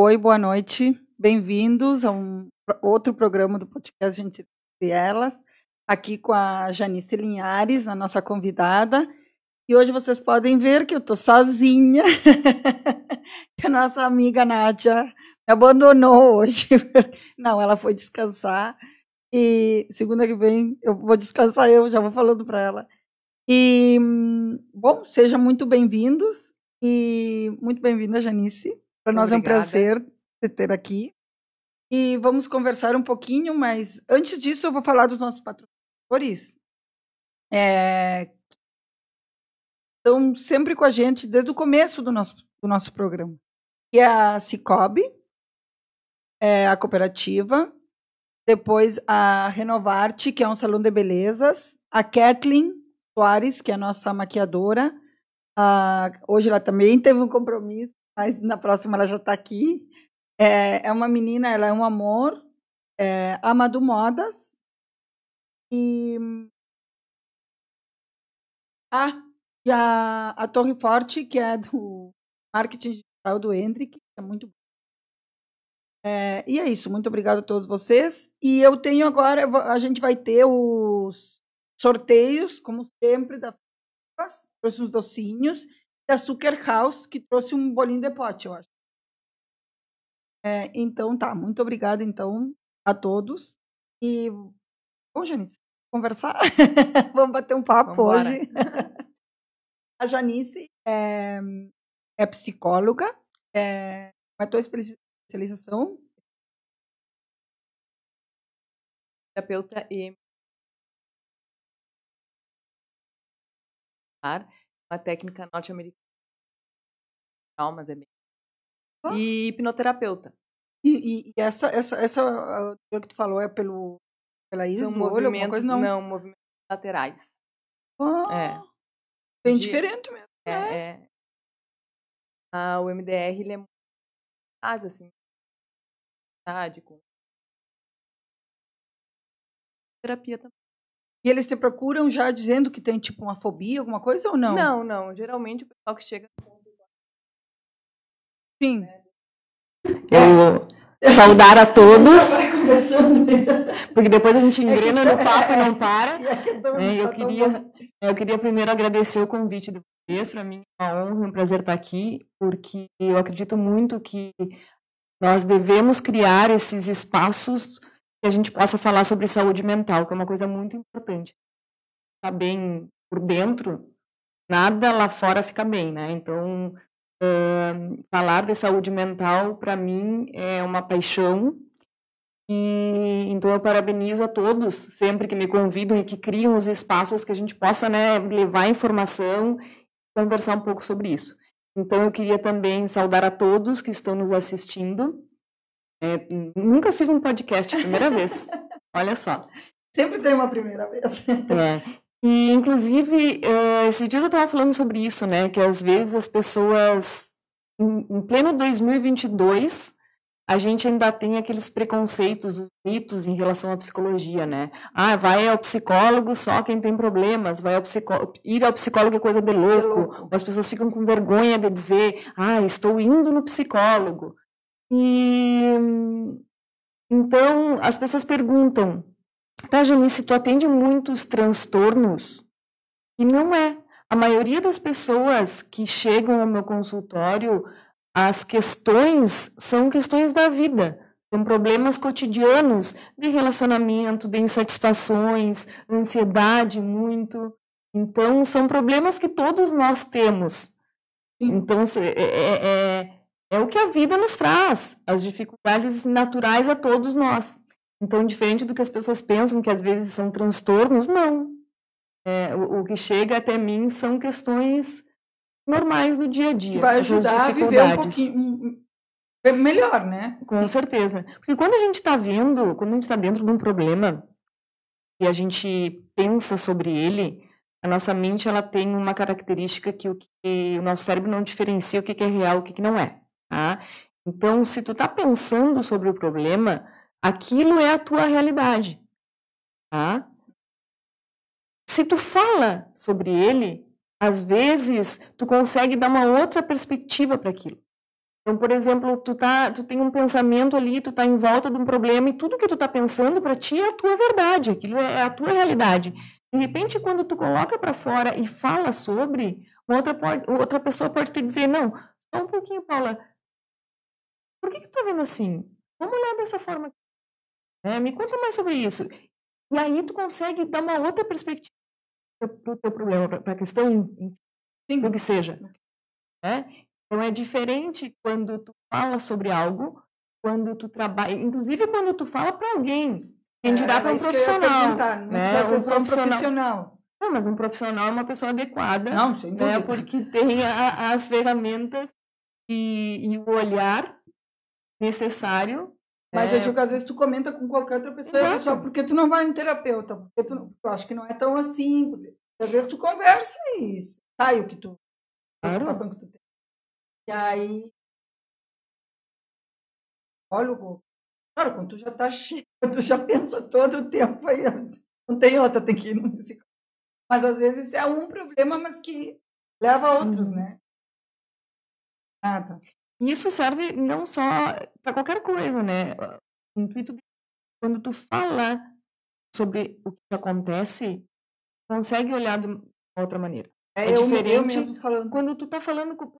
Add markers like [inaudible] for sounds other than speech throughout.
Oi, boa noite. Bem-vindos a um outro programa do podcast Gente e Elas, aqui com a Janice Linhares, a nossa convidada. E hoje vocês podem ver que eu estou sozinha, [laughs] que a nossa amiga Nádia me abandonou hoje. [laughs] Não, ela foi descansar. E segunda que vem eu vou descansar, eu já vou falando para ela. E, bom, sejam muito bem-vindos e muito bem-vinda, Janice. Para nós Obrigada. é um prazer te ter aqui. E vamos conversar um pouquinho, mas antes disso eu vou falar dos nossos patrocinadores. É, estão sempre com a gente desde o começo do nosso, do nosso programa. Que é a Cicobi, é a cooperativa, depois a Renovarte, que é um salão de belezas, a Kathleen Soares, que é a nossa maquiadora, ah, hoje ela também teve um compromisso, mas na próxima ela já está aqui. É, é, uma menina, ela é um amor, é, Amado Modas. E. Ah, e a, a Torre Forte, que é do marketing digital do Hendrick, é muito é, e é isso, muito obrigada a todos vocês. E eu tenho agora, a gente vai ter os sorteios, como sempre, da uns docinhos, da Sugar House, que trouxe um bolinho de pote, eu acho. É, então tá, muito obrigada então a todos. E bom, Janice, conversar. [laughs] Vamos bater um papo Vambora. hoje. [laughs] a Janice é, é psicóloga, é, é tua especialização? Terapeuta e uma técnica norte-americana. Traumas é bem. E hipnoterapeuta. E, e, e, essa, essa, essa que tu falou é pelo, pela íris São movimentos, coisa, não? não, movimentos laterais. É. Bem De, diferente mesmo. É, né? é. Ah, o MDR ele é muito assim, com terapia também. E eles te procuram já dizendo que tem tipo uma fobia, alguma coisa ou não? Não, não. Geralmente o pessoal que chega. Sim. Eu saudar a todos. [laughs] Porque depois a gente é engrena no papo e não [laughs] para. É, eu, queria, eu queria primeiro agradecer o convite de vocês. Para mim é uma honra e um prazer estar aqui, porque eu acredito muito que nós devemos criar esses espaços que a gente possa falar sobre saúde mental, que é uma coisa muito importante. Tá bem por dentro, nada lá fora fica bem, né? Então, uh, falar de saúde mental, para mim, é uma paixão. E então eu parabenizo a todos sempre que me convidam e que criam os espaços que a gente possa né, levar informação e conversar um pouco sobre isso. Então eu queria também saudar a todos que estão nos assistindo é, nunca fiz um podcast, primeira vez. [laughs] Olha só. Sempre tem uma primeira vez. É. E, inclusive, uh, esses dias eu estava falando sobre isso, né? Que às vezes as pessoas, em, em, pleno 2022, a gente ainda tem aqueles preconceitos, os mitos em relação à psicologia, né? Ah, vai ao psicólogo só quem tem problemas, vai ao psicólogo, ir ao psicólogo é coisa de louco. De louco. As pessoas ficam com vergonha de dizer, ah, estou indo no psicólogo. E então as pessoas perguntam, tá, Janice, tu atende muitos transtornos? E não é. A maioria das pessoas que chegam ao meu consultório, as questões são questões da vida. São problemas cotidianos de relacionamento, de insatisfações, ansiedade muito. Então, são problemas que todos nós temos. Então, é, é, é é o que a vida nos traz, as dificuldades naturais a todos nós. Então, diferente do que as pessoas pensam, que às vezes são transtornos, não. É, o, o, que chega até mim são questões normais do dia a dia. Que vai ajudar a viver um pouquinho melhor, né? Com certeza. Porque quando a gente está vendo, quando a gente está dentro de um problema e a gente pensa sobre ele, a nossa mente ela tem uma característica que o, que o nosso cérebro não diferencia o que é real e o que não é. Tá? Então, se tu está pensando sobre o problema, aquilo é a tua realidade. Tá? Se tu fala sobre ele, às vezes tu consegue dar uma outra perspectiva para aquilo. Então, por exemplo, tu, tá, tu tem um pensamento ali, tu tá em volta de um problema e tudo que tu tá pensando para ti é a tua verdade, aquilo é a tua realidade. De repente, quando tu coloca para fora e fala sobre, outra, pode, outra pessoa pode te dizer, não, só um pouquinho, Paula, por que, que tu tá vendo assim? Vamos olhar dessa forma. É, me conta mais sobre isso. E aí tu consegue dar uma outra perspectiva para o teu problema, para a questão, Sim. o que seja. Né? Então é diferente quando tu fala sobre algo, quando tu trabalha, inclusive quando tu fala para alguém, quem dirá é, para um profissional, né? Um profissional. profissional. Não, mas um profissional é uma pessoa adequada, Não, sem né? Porque tem a, as ferramentas e, e, o olhar necessário. Mas é... eu digo que às vezes tu comenta com qualquer outra pessoa, Exato. pessoa porque tu não vai em terapeuta, porque tu, eu acho que não é tão assim. Às vezes tu conversa e sai o que tu, claro. que tu tem. E aí. Olha o Claro, quando tu já tá [laughs] cheio, tu já pensa todo o tempo aí, não tem outra, tem que ir no psicólogo. Mas às vezes é um problema, mas que leva a outros, uhum. né? Ah, tá. Isso serve não só para qualquer coisa, né? O intuito de quando tu fala sobre o que acontece, consegue olhar de outra maneira. É, é diferente eu mesmo falando. quando tu tá falando com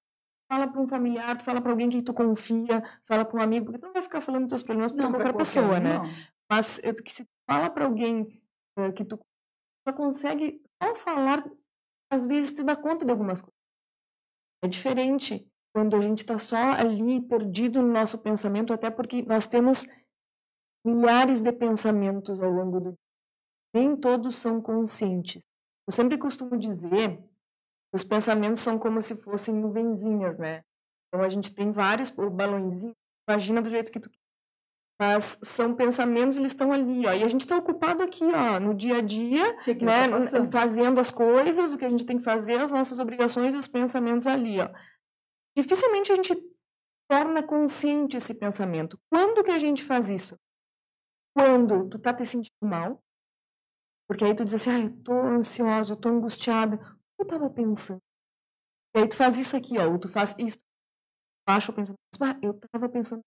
fala para um familiar, tu fala para alguém que tu confia, fala para um amigo, porque tu não vai ficar falando dos teus problemas para qualquer, qualquer pessoa, né? Mas eu, que se tu fala para alguém uh, que tu só consegue só falar, às vezes te dá conta de algumas coisas. É diferente quando a gente está só ali perdido no nosso pensamento, até porque nós temos milhares de pensamentos ao longo do dia. Nem todos são conscientes. Eu sempre costumo dizer os pensamentos são como se fossem nuvenzinhas, né? Então a gente tem vários balõezinhos, imagina do jeito que tu mas são pensamentos, eles estão ali, ó. E a gente está ocupado aqui, ó, no dia a dia, né, tá fazendo as coisas, o que a gente tem que fazer, as nossas obrigações e os pensamentos ali, ó. Dificilmente a gente torna consciente esse pensamento. Quando que a gente faz isso? Quando tu tá te sentindo mal, porque aí tu diz assim, ah, eu tô ansiosa, eu tô angustiada eu estava pensando? E aí tu faz isso aqui, ó, ou tu faz isso, baixa o pensamento, ah, eu estava pensando,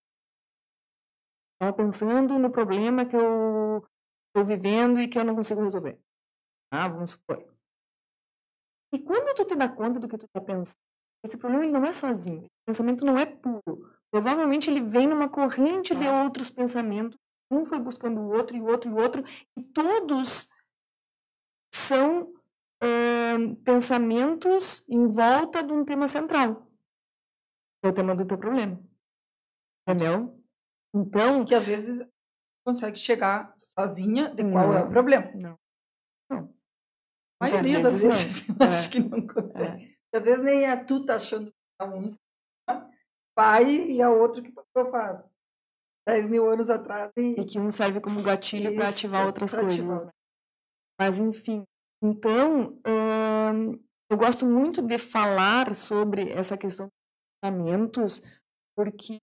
estava pensando no problema que eu estou vivendo e que eu não consigo resolver. Ah, vamos supor. E quando tu te dá conta do que tu está pensando, esse problema ele não é sozinho, o pensamento não é puro. Provavelmente ele vem numa corrente de outros pensamentos, um foi buscando o outro e o outro e o outro, e todos são pensamentos em volta de um tema central. É o tema do teu problema. Entendeu? Então. Que às vezes consegue chegar sozinha de qual não, é o problema. Não. Não. A maioria das vezes, não. [laughs] acho é. que não consegue. É. Às vezes nem é tu tá achando que é um pai e a outro que passou faz 10 mil anos atrás. E, e que um serve como gatilho para ativar outras coisas. Ativar. Mas, enfim, então, hum, eu gosto muito de falar sobre essa questão de pensamentos, porque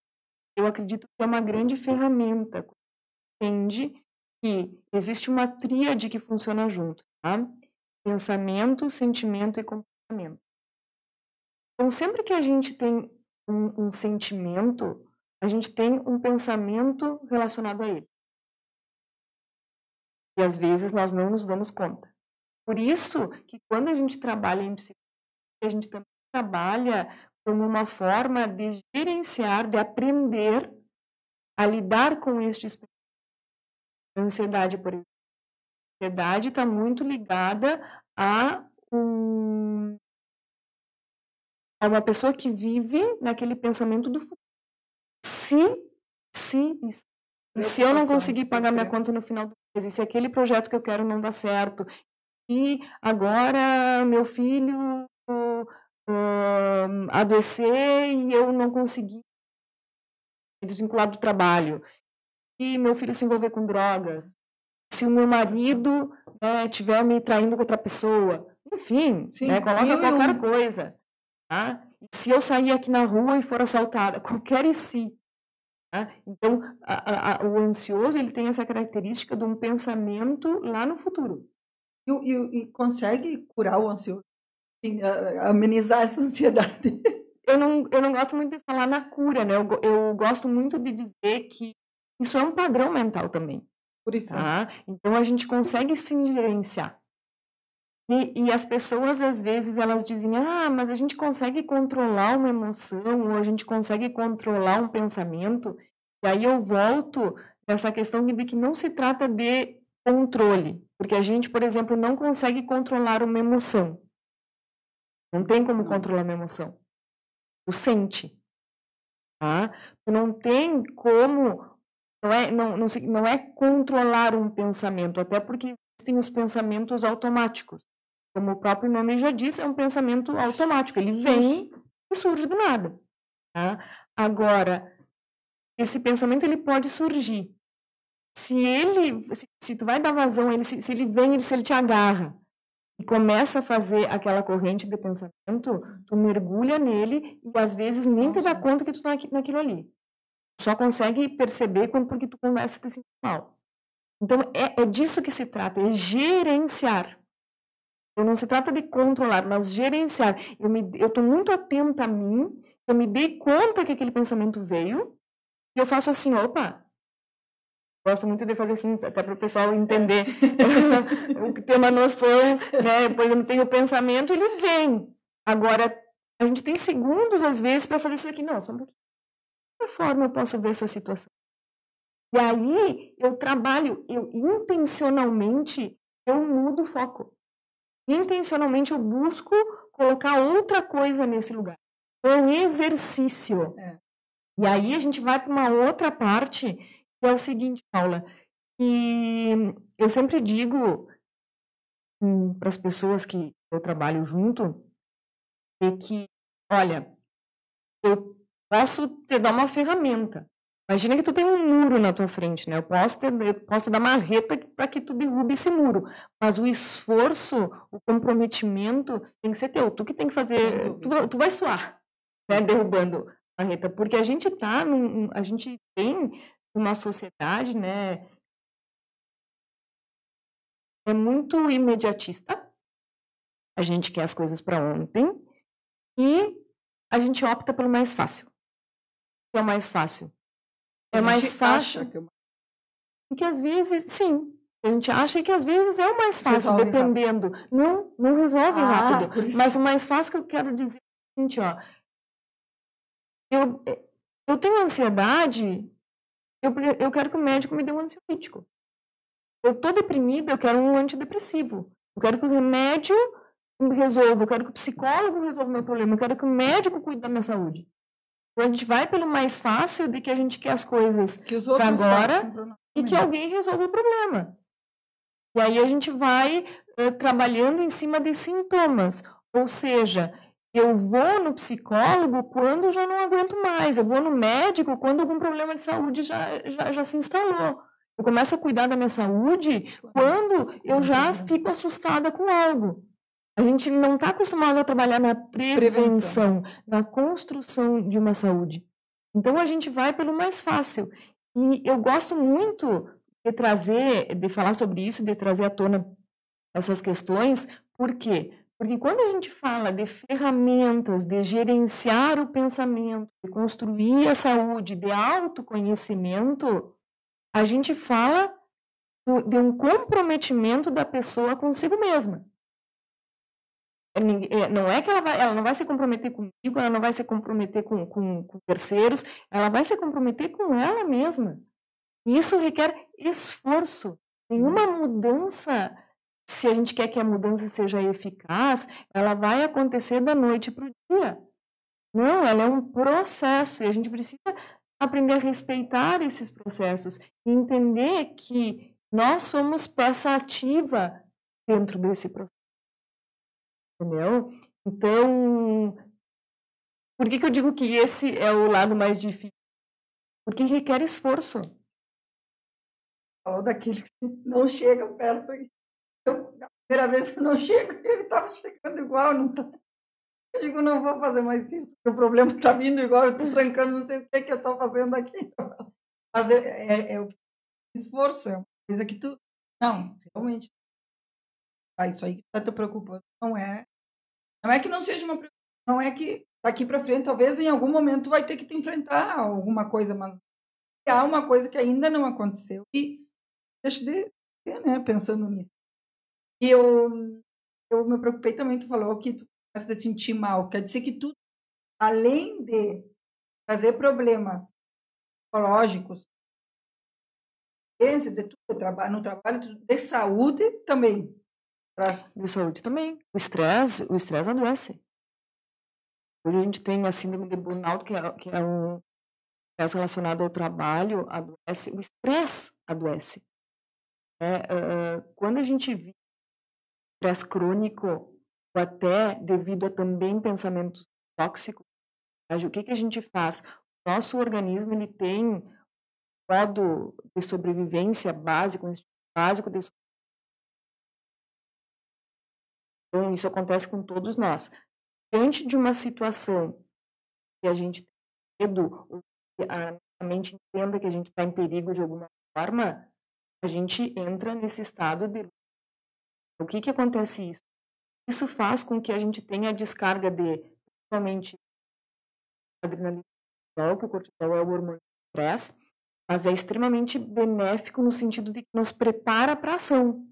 eu acredito que é uma grande ferramenta. Entende que existe uma tríade que funciona junto, tá? Pensamento, sentimento e comportamento. Então, sempre que a gente tem um, um sentimento, a gente tem um pensamento relacionado a ele. E às vezes nós não nos damos conta. Por isso que quando a gente trabalha em psicologia, a gente também trabalha como uma forma de gerenciar, de aprender a lidar com estes a ansiedade, por exemplo. A ansiedade está muito ligada a um, a uma pessoa que vive naquele pensamento do futuro. Se, se, se eu não conseguir pagar minha conta no final do mês, e se aquele projeto que eu quero não dá certo, e agora meu filho uh, adoecer e eu não consegui desvincular do trabalho, e meu filho se envolver com drogas, se o meu marido né, tiver me traindo com outra pessoa, enfim, Sim, né, coloca qualquer um... coisa. Tá? Se eu sair aqui na rua e for assaltada, [laughs] qualquer e se. Tá? Então, a, a, o ansioso ele tem essa característica de um pensamento lá no futuro. E, e, e consegue curar o ansioso? Sim, amenizar essa [laughs] ansiedade? eu não, eu não gosto muito de falar na cura, né? Eu, eu gosto muito de dizer que isso é um padrão mental também. Por isso. Tá? Então a gente consegue sim gerenciar. E, e, as pessoas, às vezes, elas dizem, ah, mas a gente consegue controlar uma emoção, ou a gente consegue controlar um pensamento. E aí eu volto nessa questão de que não se trata de controle, porque a gente, por exemplo, não consegue controlar uma emoção. Não tem como controlar uma emoção. Tu sente. Tá? Tu não tem como. Não é, não, não, não é controlar um pensamento, até porque existem os pensamentos automáticos. Como o próprio nome já diz, é um pensamento automático. Ele vem e surge do nada. Tá? Agora, esse pensamento ele pode surgir. Se ele, se, se tu vai dar vazão, ele, se, se ele vem, se ele te agarra, e começa a fazer aquela corrente de pensamento, tu mergulha nele e às vezes nem te dá conta que tu está naquilo ali. Só consegue perceber quando porque tu começa a te sentir mal. Então é, é disso que se trata, é gerenciar. Então, não se trata de controlar, mas gerenciar. Eu estou muito atenta a mim, eu me dei conta que aquele pensamento veio, e eu faço assim, opa, Gosto muito de fazer assim, até para [laughs] o pessoal entender, ter uma noção, né? Eu tenho o pensamento, ele vem. Agora, a gente tem segundos, às vezes, para fazer isso aqui. Não, só um pouquinho. De que forma eu posso ver essa situação? E aí, eu trabalho, eu intencionalmente, eu mudo o foco. Intencionalmente, eu busco colocar outra coisa nesse lugar. É um exercício. É. E aí, a gente vai para uma outra parte é o seguinte, Paula, que eu sempre digo hum, para as pessoas que eu trabalho junto, é que, olha, eu posso te dar uma ferramenta. Imagina que tu tem um muro na tua frente, né? Eu posso te, eu posso dar uma reta para que tu derrube esse muro. Mas o esforço, o comprometimento tem que ser teu. Tu que tem que fazer. Tu, tu vai suar, né? Derrubando a reta. Porque a gente tá num, a gente tem uma sociedade, né, é muito imediatista. A gente quer as coisas para ontem e a gente opta pelo mais fácil. O que é o mais fácil? É mais fácil. Que, é... que às vezes, sim, a gente acha que às vezes é o mais fácil, resolve dependendo. Rápido. Não, não resolve ah, rápido. Mas o mais fácil que eu quero dizer é o seguinte, ó. Eu, eu tenho ansiedade eu, eu quero que o médico me dê um ansiolítico. Eu estou deprimida, eu quero um antidepressivo. Eu quero que o remédio resolva, eu quero que o psicólogo resolva o meu problema, eu quero que o médico cuide da minha saúde. Então a gente vai pelo mais fácil de que a gente quer as coisas para agora e que alguém resolva o problema. E aí a gente vai uh, trabalhando em cima de sintomas. Ou seja, eu vou no psicólogo quando eu já não aguento mais. Eu vou no médico quando algum problema de saúde já, já, já se instalou. Eu começo a cuidar da minha saúde quando eu já fico assustada com algo. A gente não está acostumado a trabalhar na prevenção, prevenção, na construção de uma saúde. Então a gente vai pelo mais fácil. E eu gosto muito de trazer, de falar sobre isso, de trazer à tona essas questões, por quê? Porque quando a gente fala de ferramentas, de gerenciar o pensamento, de construir a saúde, de autoconhecimento, a gente fala de um comprometimento da pessoa consigo mesma. É, é, não é que ela, vai, ela não vai se comprometer comigo, ela não vai se comprometer com, com, com terceiros, ela vai se comprometer com ela mesma. E isso requer esforço. Nenhuma mudança se a gente quer que a mudança seja eficaz, ela vai acontecer da noite para o dia. Não, ela é um processo e a gente precisa aprender a respeitar esses processos e entender que nós somos peça ativa dentro desse processo. Entendeu? Então, por que, que eu digo que esse é o lado mais difícil? Porque requer esforço. Falou daquele que não chega perto eu, a primeira vez que eu não chego, [laughs] ele estava chegando igual, não tá. Eu digo, não vou fazer mais isso, porque o problema está vindo igual, eu estou trancando, não sei o que, que eu estou fazendo aqui. [laughs] Mas é, é, é esforço, é uma coisa que tu. Não, realmente. Ah, isso aí que está te preocupando não é. Não é que não seja uma preocupação, não é que daqui para frente, talvez em algum momento vai ter que te enfrentar alguma coisa, mas há uma coisa que ainda não aconteceu e deixa de ver, né, pensando nisso. E eu, eu me preocupei também, tu falou que tu começa a sentir mal, quer dizer que tu, além de trazer problemas psicológicos, de tudo, no trabalho, de saúde também. De saúde também. O estresse, o estresse adoece. Hoje a gente tem a síndrome de burnout, que é, que é um estresse relacionado ao trabalho, adoece. O estresse adoece. É, uh, quando a gente vive estresse crônico, ou até devido a também pensamentos tóxicos, o que, que a gente faz? Nosso organismo ele tem modo de sobrevivência básico, um básico de Então, isso acontece com todos nós. Diante de uma situação que a gente tem medo, ou que a mente entenda que a gente está em perigo de alguma forma, a gente entra nesse estado de. O que, que acontece isso? Isso faz com que a gente tenha a descarga de, principalmente, adrenalina, que o cortisol é o hormônio do estresse, mas é extremamente benéfico no sentido de que nos prepara para a ação.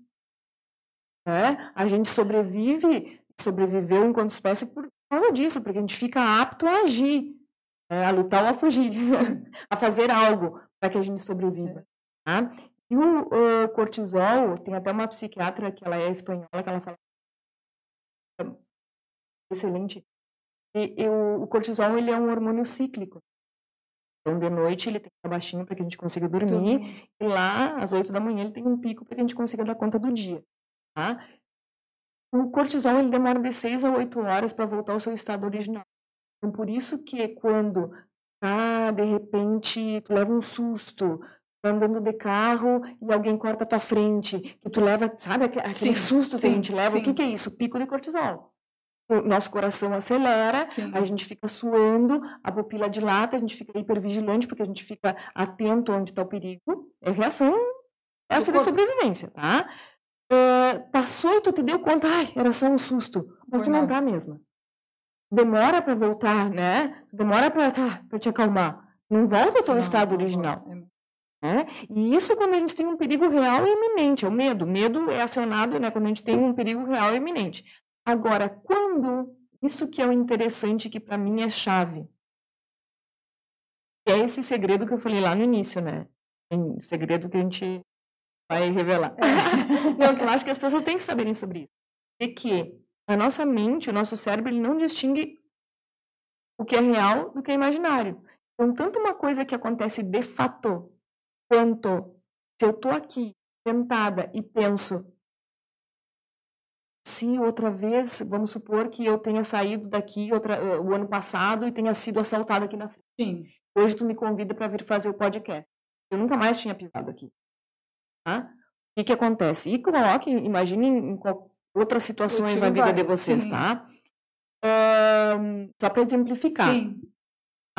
Né? A gente sobrevive, sobreviveu enquanto espécie por causa disso, porque a gente fica apto a agir, né? a lutar ou a fugir, [laughs] a fazer algo para que a gente sobreviva. Tá? E o uh, cortisol, tem até uma psiquiatra que ela é espanhola, que ela fala excelente. E, e o, o cortisol ele é um hormônio cíclico. Então, de noite ele tem que estar baixinho para que a gente consiga dormir. E lá, às 8 da manhã, ele tem um pico para que a gente consiga dar conta do dia. Tá? O cortisol ele demora de 6 a 8 horas para voltar ao seu estado original. Então, por isso que quando ah, de repente tu leva um susto, tá andando de carro e alguém corta a tua frente, que tu leva, sabe, aquele sim, susto sim, que a gente leva, sim. o que, que é isso? Pico de cortisol o nosso coração acelera, Sim. a gente fica suando, a pupila dilata, a gente fica hipervigilante, porque a gente fica atento onde está o perigo. É reação essa de sobrevivência, tá? Uh, passou e tu te deu conta, ai, era só um susto. Mas tu não tá mesmo. Demora para voltar, né? Demora para tá, te acalmar. Não volta ao teu estado original. Né? E isso quando a gente tem um perigo real e iminente, é o medo. O medo é acionado né, quando a gente tem um perigo real e iminente. Agora, quando isso que é o interessante, que para mim é chave, é esse segredo que eu falei lá no início, né? Um segredo que a gente vai revelar. [laughs] não, que eu acho que as pessoas têm que saberem sobre isso. É que a nossa mente, o nosso cérebro, ele não distingue o que é real do que é imaginário. Então, tanto uma coisa que acontece de fato, quanto se eu estou aqui sentada e penso se outra vez, vamos supor que eu tenha saído daqui outra, eh, o ano passado e tenha sido assaltada aqui na frente. Sim. Hoje tu me convida para vir fazer o podcast. Eu nunca mais tinha pisado aqui. Tá? O que, que acontece? E coloque, imagine em outras situações na vida de vocês, Sim. tá? Um, só para exemplificar. Sim.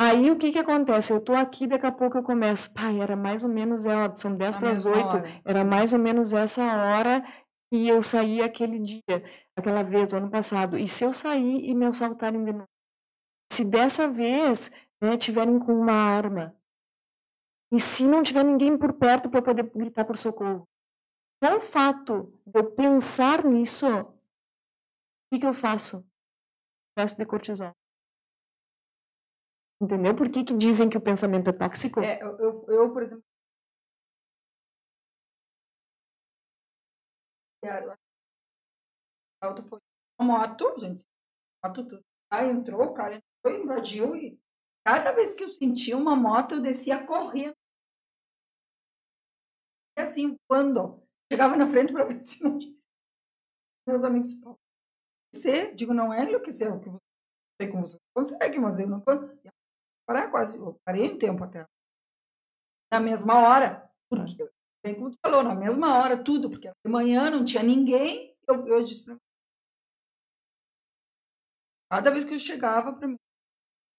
Aí o que que acontece? Eu tô aqui, daqui a pouco eu começo. Pai, era mais ou menos, ela, são 10 para as 8, era mais ou menos essa hora e eu saí aquele dia, aquela vez, o ano passado. E se eu sair e me assaltarem de novo? Se dessa vez né, tiverem com uma arma, e se não tiver ninguém por perto para poder gritar por socorro? Só o fato de eu pensar nisso, o que, que eu faço? Teste de cortisol. Entendeu? Por que, que dizem que o pensamento é tóxico? É, eu, eu, por exemplo, A moto, gente. Moto tudo. Aí entrou, o cara entrou, invadiu e cada vez que eu sentia uma moto, eu descia correndo. E assim, quando chegava na frente para ver [laughs] se não tinha. Meus amigos, você, digo, não é enlouquecer, o que você sei como você consegue, mas eu não parar quase, eu parei um tempo até. Na mesma hora, porque bem como tu falou, na mesma hora, tudo, porque de manhã não tinha ninguém, eu, eu disse pra mim. Cada vez que eu chegava para mim,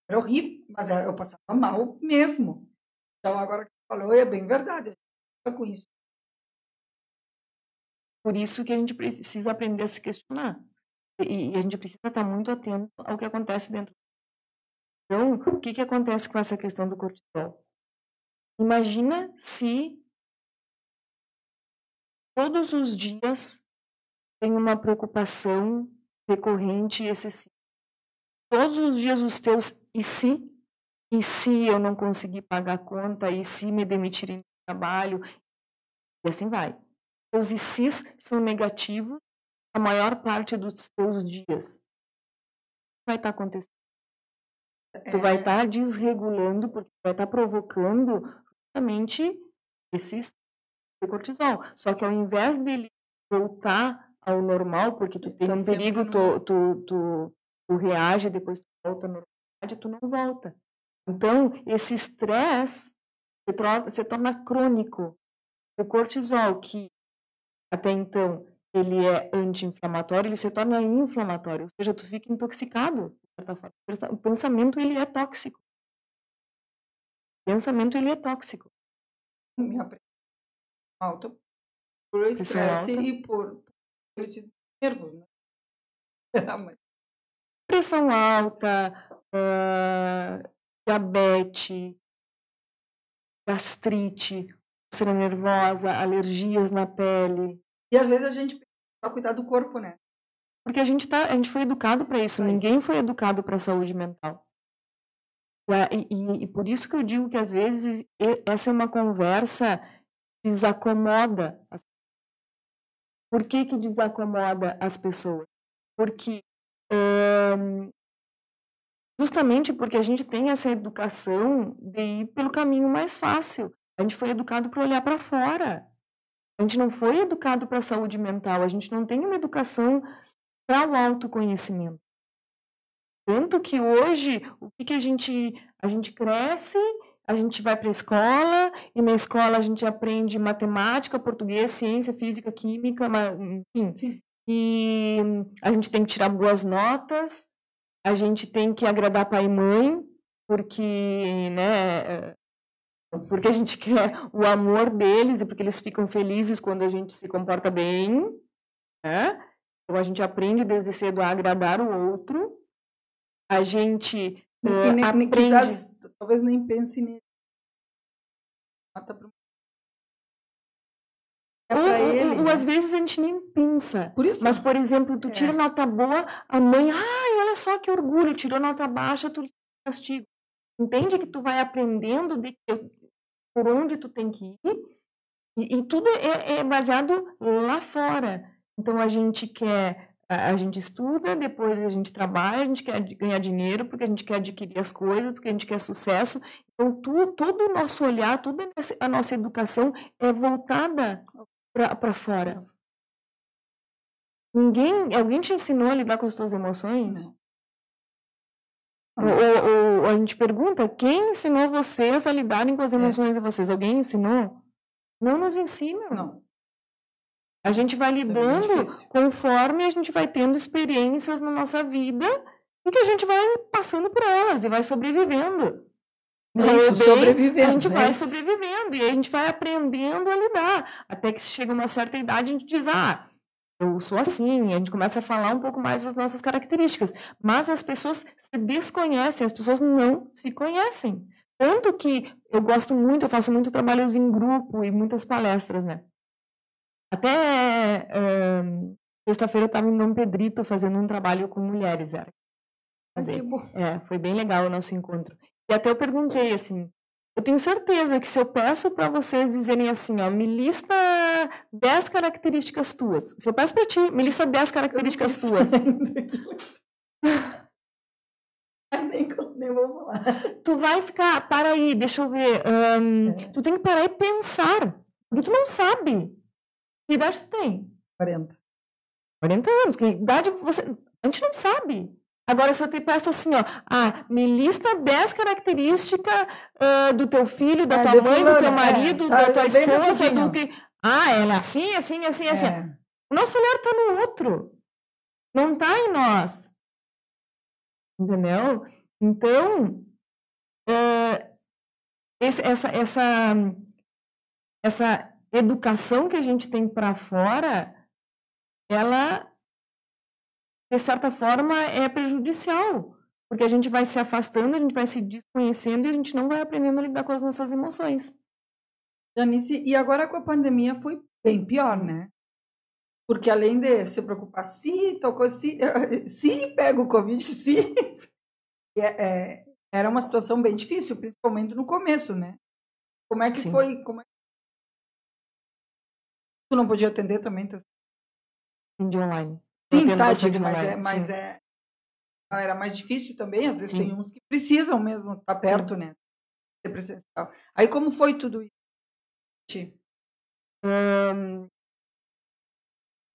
era horrível, mas eu passava mal mesmo. Então, agora que falou, é bem verdade, a com isso. Por isso que a gente precisa aprender a se questionar. E, e a gente precisa estar muito atento ao que acontece dentro. Então, o que, que acontece com essa questão do cortisol? Imagina se todos os dias tem uma preocupação recorrente e excessiva. Todos os dias os teus e se? E se eu não conseguir pagar a conta? E se me demitirem do trabalho? E assim vai. Os e se's são negativos a maior parte dos teus dias. O que vai estar tá acontecendo? É... Tu vai estar tá desregulando, porque vai estar tá provocando justamente esse cortisol. Só que ao invés dele voltar ao normal, porque tu tem um perigo, tu, tu, tu, tu reage, depois tu volta à normalidade, tu não volta. Então, esse estresse se, se torna crônico. O cortisol, que até então ele é anti-inflamatório, ele se torna inflamatório, ou seja, tu fica intoxicado. O pensamento, ele é tóxico. O pensamento, ele é tóxico. Minha [laughs] pressão alta por estresse e por nervos, né? Pressão alta, uh, diabetes, gastrite, úlcera nervosa, alergias na pele. E às vezes a gente precisa cuidar do corpo, né? Porque a gente, tá, a gente foi educado para isso, ninguém foi educado para saúde mental. E, e, e, por isso que eu digo que às vezes essa é uma conversa que desacomoda. Por que, que desacomoda as pessoas? Porque hum, justamente porque a gente tem essa educação de ir pelo caminho mais fácil. A gente foi educado para olhar para fora. A gente não foi educado para a saúde mental, a gente não tem uma educação para o autoconhecimento. Tanto que hoje, o que, que a gente a gente cresce, a gente vai para a escola e na escola a gente aprende matemática, português, ciência, física, química, enfim. Sim. E a gente tem que tirar boas notas, a gente tem que agradar pai e mãe, porque, né, porque a gente [laughs] quer o amor deles e porque eles ficam felizes quando a gente se comporta bem, né? Então a gente aprende desde cedo a agradar o outro. A gente uh, nem, aprende... Quizás, talvez nem pense nisso. É ou, ele, ou, ou, às vezes a gente nem pensa. Por isso, Mas, por exemplo, tu tira é. nota boa, a mãe, ai, olha só que orgulho, tirou nota baixa, tu castigo. Entende que tu vai aprendendo de que por onde tu tem que ir, e, e tudo é, é, baseado lá fora. Então a gente quer, a, a, gente estuda, depois a gente trabalha, a gente quer ganhar dinheiro, porque a gente quer adquirir as coisas, porque a gente quer sucesso. Então tu, todo o nosso olhar, toda a nossa educação é voltada para fora. Ninguém, alguém te ensinou a lidar com as tuas emoções? Não. Ou, ou, a gente pergunta, quem ensinou vocês a lidarem com as é. emoções é. de vocês? Alguém ensinou? Não nos ensina. Não. A gente vai é lidando é conforme a gente vai tendo experiências na nossa vida e que a gente vai passando por elas e vai sobrevivendo. É isso, sobrevivendo. A gente vai sobrevivendo e a gente vai aprendendo a lidar. Até que chega uma certa idade a gente diz, ah, eu sou assim, a gente começa a falar um pouco mais das nossas características. Mas as pessoas se desconhecem, as pessoas não se conhecem. Tanto que eu gosto muito, eu faço muito trabalhos em grupo e muitas palestras, né? Até um, sexta-feira eu estava em Dom Pedrito fazendo um trabalho com mulheres, era. Fazer. É, foi bem legal o nosso encontro. E até eu perguntei assim, eu tenho certeza que se eu peço para vocês dizerem assim, ó, me lista 10 características tuas. Se eu peço para ti, me lista 10 características tuas. [laughs] [laughs] nem, nem vou falar. Tu vai ficar, para aí, deixa eu ver. Um, é. Tu tem que parar e pensar. Porque tu não sabe. Que idade tu tem? 40. 40 anos. Que idade você. A gente não sabe. Agora, se eu te peço assim, ó, ah, me lista 10 características uh, do teu filho, da é, tua mãe, do teu marido, é, da tua esposa, do que. Ah, ela é assim, assim, assim, assim. É. O nosso olhar está no outro. Não está em nós. Entendeu? Então, uh, esse, essa, essa, essa educação que a gente tem para fora, ela de certa forma, é prejudicial. porque a gente vai se afastando, a gente vai se desconhecendo e a gente não vai aprendendo a lidar com as nossas emoções. Janice, e agora com a pandemia foi bem pior, né? Porque além de se preocupar se tocou, se, [laughs] se pega o Covid, [laughs] se. É, é, era uma situação bem difícil, principalmente no começo, né? Como é que Sim. foi? Como é... Tu não podia atender também? Tu... De online. Sim, tá, digo, mas, é, mas é, era mais difícil também, às vezes Sim. tem uns que precisam mesmo estar tá perto, Sim. né? Ser presencial. Aí como foi tudo isso? Um,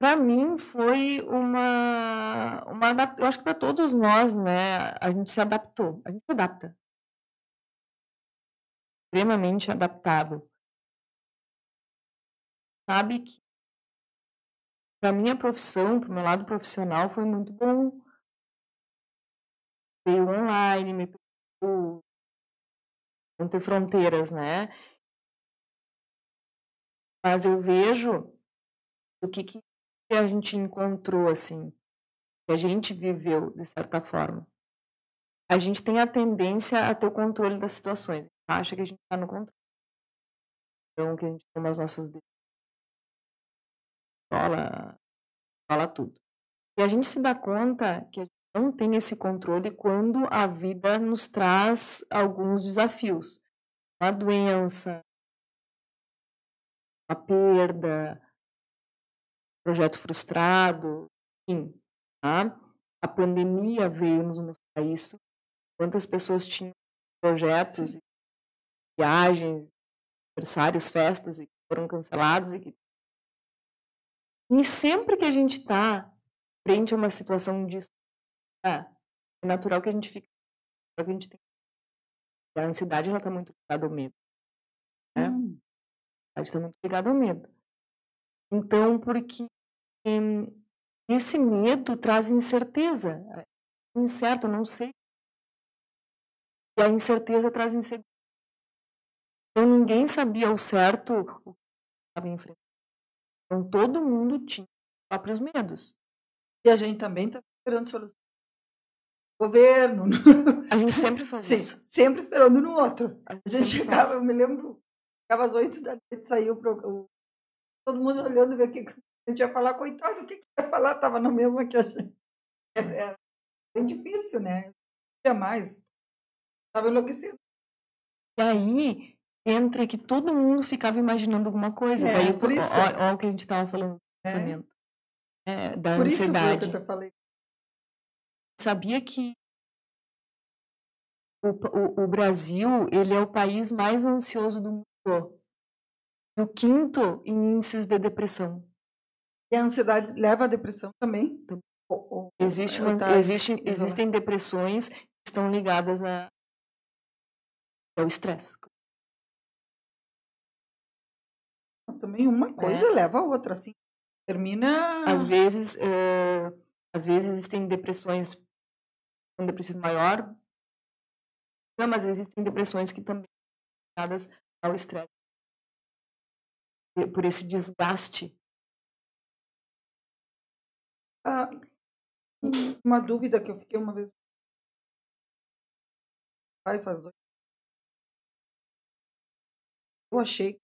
para mim foi uma, uma eu acho que para todos nós, né, a gente se adaptou, a gente se adapta. Extremamente adaptável. Sabe que para minha profissão, para o meu lado profissional, foi muito bom veio online, me permitiu não ter fronteiras, né? Mas eu vejo o que, que a gente encontrou, assim, que a gente viveu, de certa forma. A gente tem a tendência a ter o controle das situações. Acha que a gente está no controle. Então, que a gente toma as nossas decisões. Fala, fala tudo. E a gente se dá conta que a gente não tem esse controle quando a vida nos traz alguns desafios. Uma doença, uma perda, projeto frustrado, enfim. Tá? A pandemia veio nos mostrar isso. Quantas pessoas tinham projetos, viagens, aniversários, festas e foram cancelados. E, que... e sempre que a gente está frente a uma situação de é, é natural que a gente fique. Que a gente tem. A ansiedade ela está muito ligada ao medo. Né? Hum. A ansiedade está muito ligada ao medo. Então, porque hum, esse medo traz incerteza. É incerto, não sei. E a incerteza traz insegurança. Então, ninguém sabia ao certo o que estava enfrentando. Então, todo mundo tinha os próprios medos. E a gente também está esperando solução governo. [laughs] A gente sempre faz Sim, isso. Sempre esperando no outro. A gente, a gente chegava, faz. eu me lembro, ficava às oito da noite, saiu o, todo mundo olhando ver o que a gente ia falar. Coitado, o que, que ia falar? Tava no mesmo que a gente. É, é bem difícil, né? Não mais. Tava enlouquecido. E aí entra que todo mundo ficava imaginando alguma coisa. É, Daí, por isso. Olha o que a gente estava falando do é. pensamento. É, da por ansiedade. Isso que eu falei sabia que o, o, o, Brasil ele é o país mais ansioso do mundo. E o quinto em índices de depressão. E a ansiedade leva à depressão também? Existe uma, tá existe, existem depressões que estão ligadas a, ao estresse. Também uma coisa é. leva a outra, assim. Termina. Às vezes, uh, às vezes existem depressões um depressivo maior, não, mas existem depressões que também são ligadas ao estresse. Por esse desgaste. Ah, uma dúvida que eu fiquei uma vez. Pai faz dois. Eu achei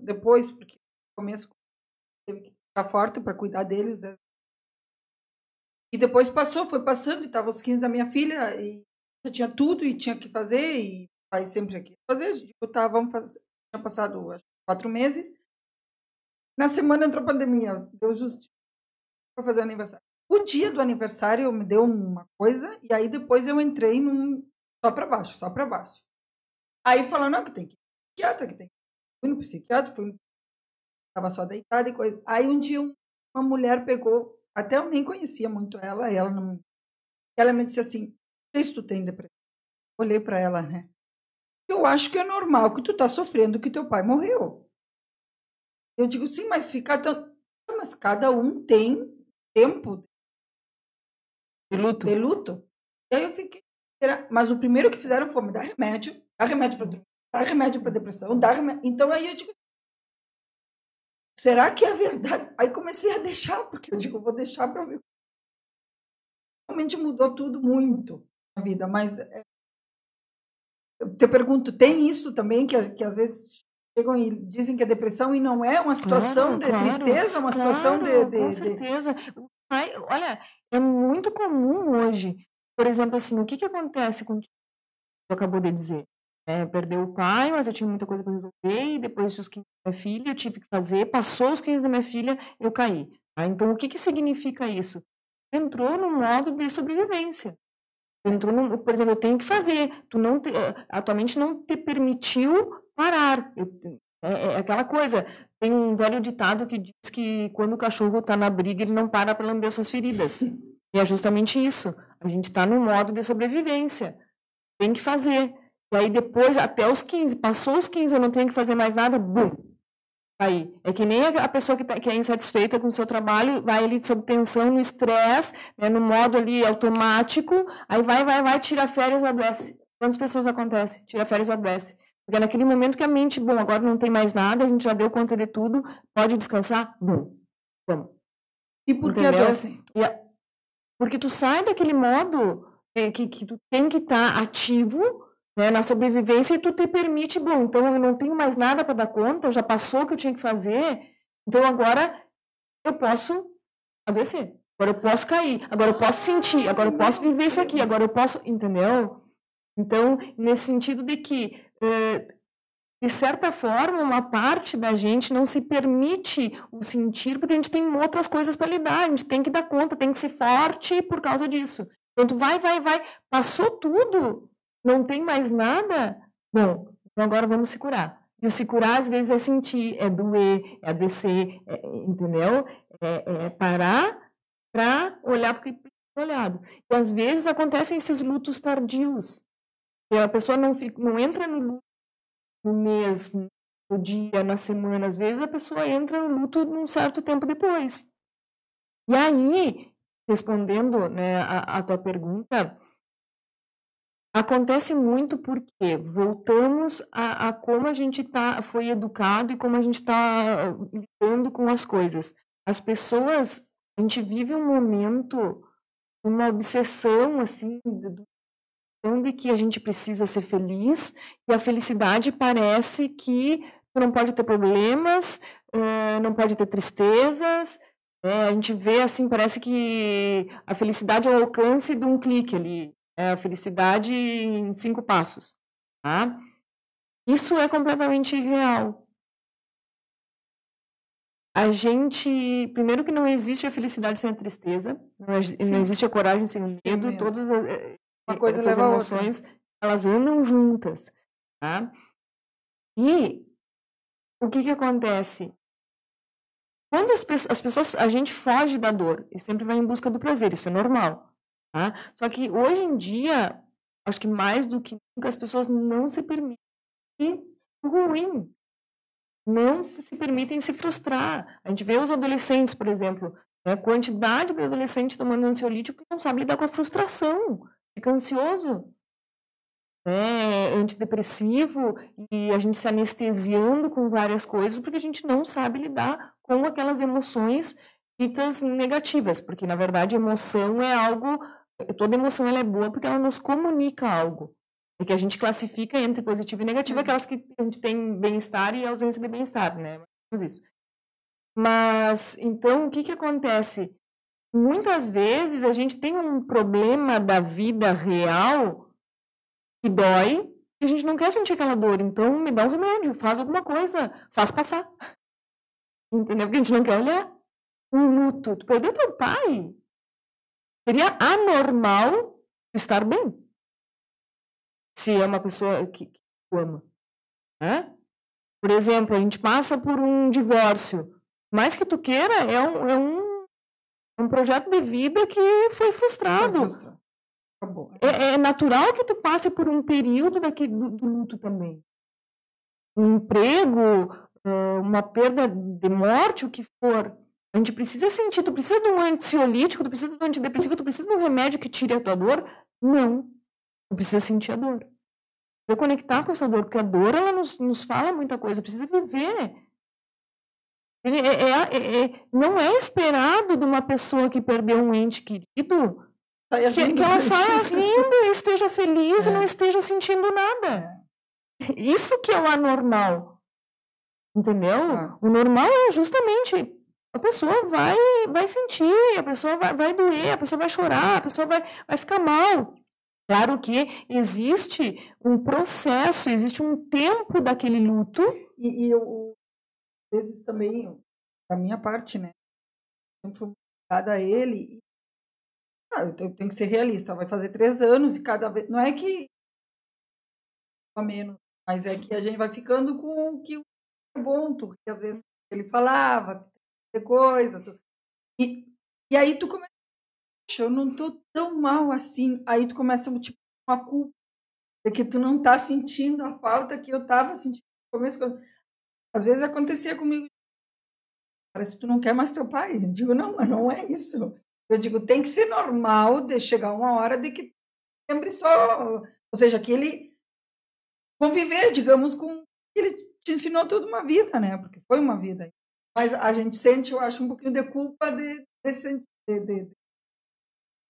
depois, porque no começo teve que ficar forte para cuidar deles, e depois passou, foi passando, e estava os 15 da minha filha, e já tinha tudo, e tinha que fazer, e pai sempre aqui fazer. Digo, vamos fazer. Tinha passado acho, quatro meses. Na semana entrou a pandemia, deu justiça para fazer o aniversário. O dia do aniversário me deu uma coisa, e aí depois eu entrei num. só para baixo, só para baixo. Aí falou, não, que tem que ir que tem que. Fui no psiquiatra, fui. Estava só deitada e coisa. Aí um dia uma mulher pegou até eu nem conhecia muito ela, ela não. Ela me disse assim: sei se tu tem depressão. Olhei para ela, né? Eu acho que é normal que tu tá sofrendo que teu pai morreu. Eu digo, sim, mas fica tão. Mas cada um tem tempo de luto. De luto. E aí eu fiquei. Mas o primeiro que fizeram foi me dar remédio, dar remédio para dar remédio para depressão, remédio. Então aí eu digo, será que é verdade? Aí comecei a deixar, porque eu digo, vou deixar para ver. Realmente mudou tudo muito. na vida, mas é, eu te pergunto, tem isso também que, que às vezes chegam e dizem que é depressão e não é uma situação claro, de claro, tristeza, uma claro, situação de, de, Com certeza. De... Olha, é muito comum hoje. Por exemplo, assim, o que, que acontece com o que acabou de dizer? É, perdeu o pai, mas eu tinha muita coisa para resolver, e depois dos 15 da minha filha, eu tive que fazer, passou os 15 da minha filha, eu caí. Tá? Então, o que, que significa isso? Entrou no modo de sobrevivência. Entrou no, por exemplo, eu tenho que fazer. Tu não te, eh, atualmente não te permitiu parar. Eu, é, é, aquela coisa. Tem um velho ditado que diz que quando o cachorro está na briga, ele não para para lamber essas feridas. [laughs] E é justamente isso. A gente está no modo de sobrevivência. Tem que fazer. E aí depois, até os 15, passou os 15, eu não tenho que fazer mais nada, bum, aí. É que nem a pessoa que, tá, que é insatisfeita com o seu trabalho, vai ali sob tensão, no estresse, né, no modo ali automático, aí vai, vai, vai, tira férias, adoece. Quantas pessoas acontece? Tira férias, adoece. Porque é naquele momento que a mente, bom, agora não tem mais nada, a gente já deu conta de tudo, pode descansar, bom, vamos. E por que adoece? Porque tu sai daquele modo que, que tu tem que estar tá ativo, né, na sobrevivência e tu te permite, bom, então eu não tenho mais nada para dar conta, já passou o que eu tinha que fazer, então agora eu posso adoecer, agora eu posso cair, agora eu posso sentir, agora eu posso viver isso aqui, agora eu posso, entendeu? Então, nesse sentido de que, eh, de certa forma, uma parte da gente não se permite o sentir, porque a gente tem outras coisas para lidar, a gente tem que dar conta, tem que ser forte por causa disso. Então, tu vai, vai, vai, passou tudo, não tem mais nada? Bom, então agora vamos se curar. E se curar, às vezes, é sentir, é doer, é adoecer, é, entendeu? É, é parar para olhar porque precisa olhado. E às vezes acontecem esses lutos tardios. E a pessoa não, fica, não entra no luto no mês, no dia, na semana. Às vezes a pessoa entra no luto num certo tempo depois. E aí, respondendo né, a, a tua pergunta, Acontece muito porque voltamos a, a como a gente tá, foi educado e como a gente está lidando com as coisas. As pessoas, a gente vive um momento, uma obsessão, assim, de que a gente precisa ser feliz e a felicidade parece que não pode ter problemas, não pode ter tristezas. Né? a gente vê assim, parece que a felicidade é o alcance de um clique ali é a felicidade em cinco passos. Tá? Isso é completamente irreal. A gente, primeiro que não existe a felicidade sem a tristeza, não, não existe a coragem sem o medo, todas eh, Uma coisa essas emoções, elas andam juntas. Tá? E o que que acontece? Quando as, as pessoas, a gente foge da dor e sempre vai em busca do prazer, isso é normal. Tá? Só que hoje em dia, acho que mais do que nunca, as pessoas não se permitem ruim. Não se permitem se frustrar. A gente vê os adolescentes, por exemplo, né? a quantidade de adolescente tomando ansiolítico que não sabe lidar com a frustração, fica ansioso, é, antidepressivo, e a gente se anestesiando com várias coisas porque a gente não sabe lidar com aquelas emoções ditas negativas, porque na verdade emoção é algo toda emoção ela é boa porque ela nos comunica algo. E que a gente classifica entre positivo e negativo uhum. aquelas que a gente tem bem-estar e ausência de bem-estar, né? Isso. Mas, então, o que que acontece? Muitas vezes a gente tem um problema da vida real que dói e a gente não quer sentir aquela dor. Então, me dá um remédio, faz alguma coisa, faz passar. [laughs] Entendeu? Porque a gente não quer olhar. Um luto. Tu perdeu teu pai. Seria anormal estar bem. Se é uma pessoa que, que ama. Né? Por exemplo, a gente passa por um divórcio. Mais que tu queira, é um, é um, um projeto de vida que foi frustrado. É, é, natural que tu passe por um período daquele, do, do luto também. Um emprego, uma perda de morte, o que for. A gente precisa sentir, tu precisa de um ansiolítico, tu precisa de um antidepressivo, tu precisa de um remédio que tire a tua dor? Não. Tu precisa sentir a dor. Precisa conectar com essa dor, porque a dor, ela nos, nos fala muita coisa, precisa viver. É, é, é, é, não é esperado de uma pessoa que perdeu um ente querido que, que, ela saia rindo, esteja feliz é. e não esteja sentindo nada. Isso que é o anormal. Entendeu? O normal é justamente a pessoa vai vai sentir, a pessoa vai, vai doer, a pessoa vai chorar, a pessoa vai, vai ficar mal. Claro que existe um processo, existe um tempo daquele luto. E, e eu, às vezes também, da minha parte, né? Sempre fui ligada a ele. Ah, eu tenho que ser realista, vai fazer três anos e cada vez. Não é que a menos, mas é que a gente vai ficando com o que é bom, porque às vezes ele falava, coisa. Tu... E, e aí tu começa, eu não tô tão mal assim. Aí tu começa, tipo, uma culpa. É que tu não tá sentindo a falta que eu tava sentindo no começo. Às vezes acontecia comigo. Parece que tu não quer mais teu pai. Eu digo, não, mas não é isso. Eu digo, tem que ser normal de chegar uma hora de que lembre só. Ou seja, que ele conviver, digamos, com. Ele te ensinou toda uma vida, né? Porque foi uma vida. Mas a gente sente, eu acho, um pouquinho de culpa de, de, de,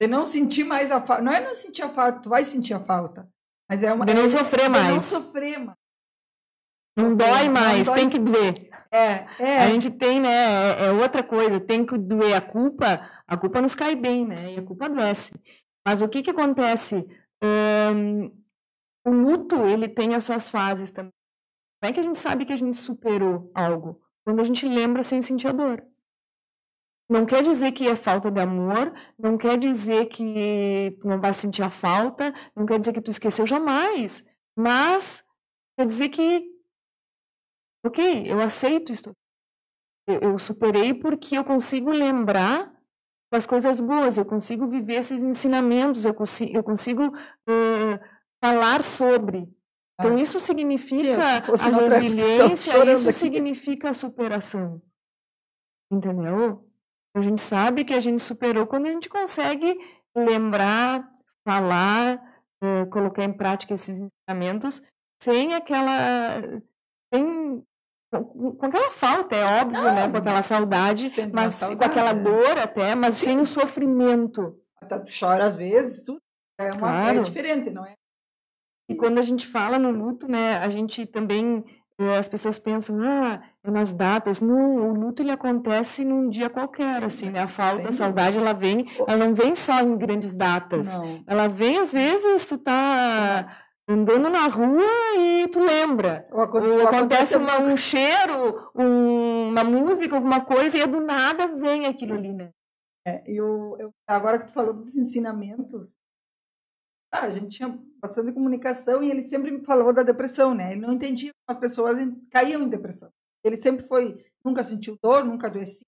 de não sentir mais a falta. Não é não sentir a falta, tu vai sentir a falta. Mas é uma. De não é, sofrer mais. De não sofrer mais. Não dói mais, não dói. tem que doer. É, é. A gente tem, né? É, é, outra coisa, tem que doer a culpa. A culpa nos cai bem, né? E a culpa adoece. Mas o que que acontece? Um, o luto, ele tem as suas fases também. Como é que a gente sabe que a gente superou algo? Quando a gente lembra sem sentir a dor. Não quer dizer que é falta de amor, não quer dizer que não vai sentir a falta, não quer dizer que tu esqueceu jamais, mas quer dizer que, ok, eu aceito isso. Eu, eu superei porque eu consigo lembrar das coisas boas, eu consigo viver esses ensinamentos, eu consigo, eu consigo uh, falar sobre. Então, ah. isso significa a resiliência, isso aqui. significa a superação. Entendeu? A gente sabe que a gente superou quando a gente consegue lembrar, falar, uh, colocar em prática esses ensinamentos sem aquela. sem, com, aquela falta, é óbvio, Não, né? Com aquela saudade, mas saudade, com aquela dor até, mas Sim. sem o sofrimento. Até tu chora às vezes, tudo. É, uma, é claro. é diferente, não é? E quando a gente fala no luto, né, a gente também eh, as pessoas pensam, ah, é nas datas. Não, o luto ele acontece num dia qualquer, assim, né? A falta, Sim. a saudade, ela vem, ela não vem só em grandes datas. Não. Ela vem, às vezes, tu tá andando na rua e tu lembra. Ou acontece, Ou acontece uma, um cheiro, um, uma música, alguma coisa, e do nada vem aquilo ali, né? É, eu, eu, agora que tu falou dos ensinamentos, ah, a gente tinha bastante comunicação e ele sempre me falou da depressão, né? Ele não entendia como as pessoas caíam em depressão. Ele sempre foi, nunca sentiu dor, nunca adoecia.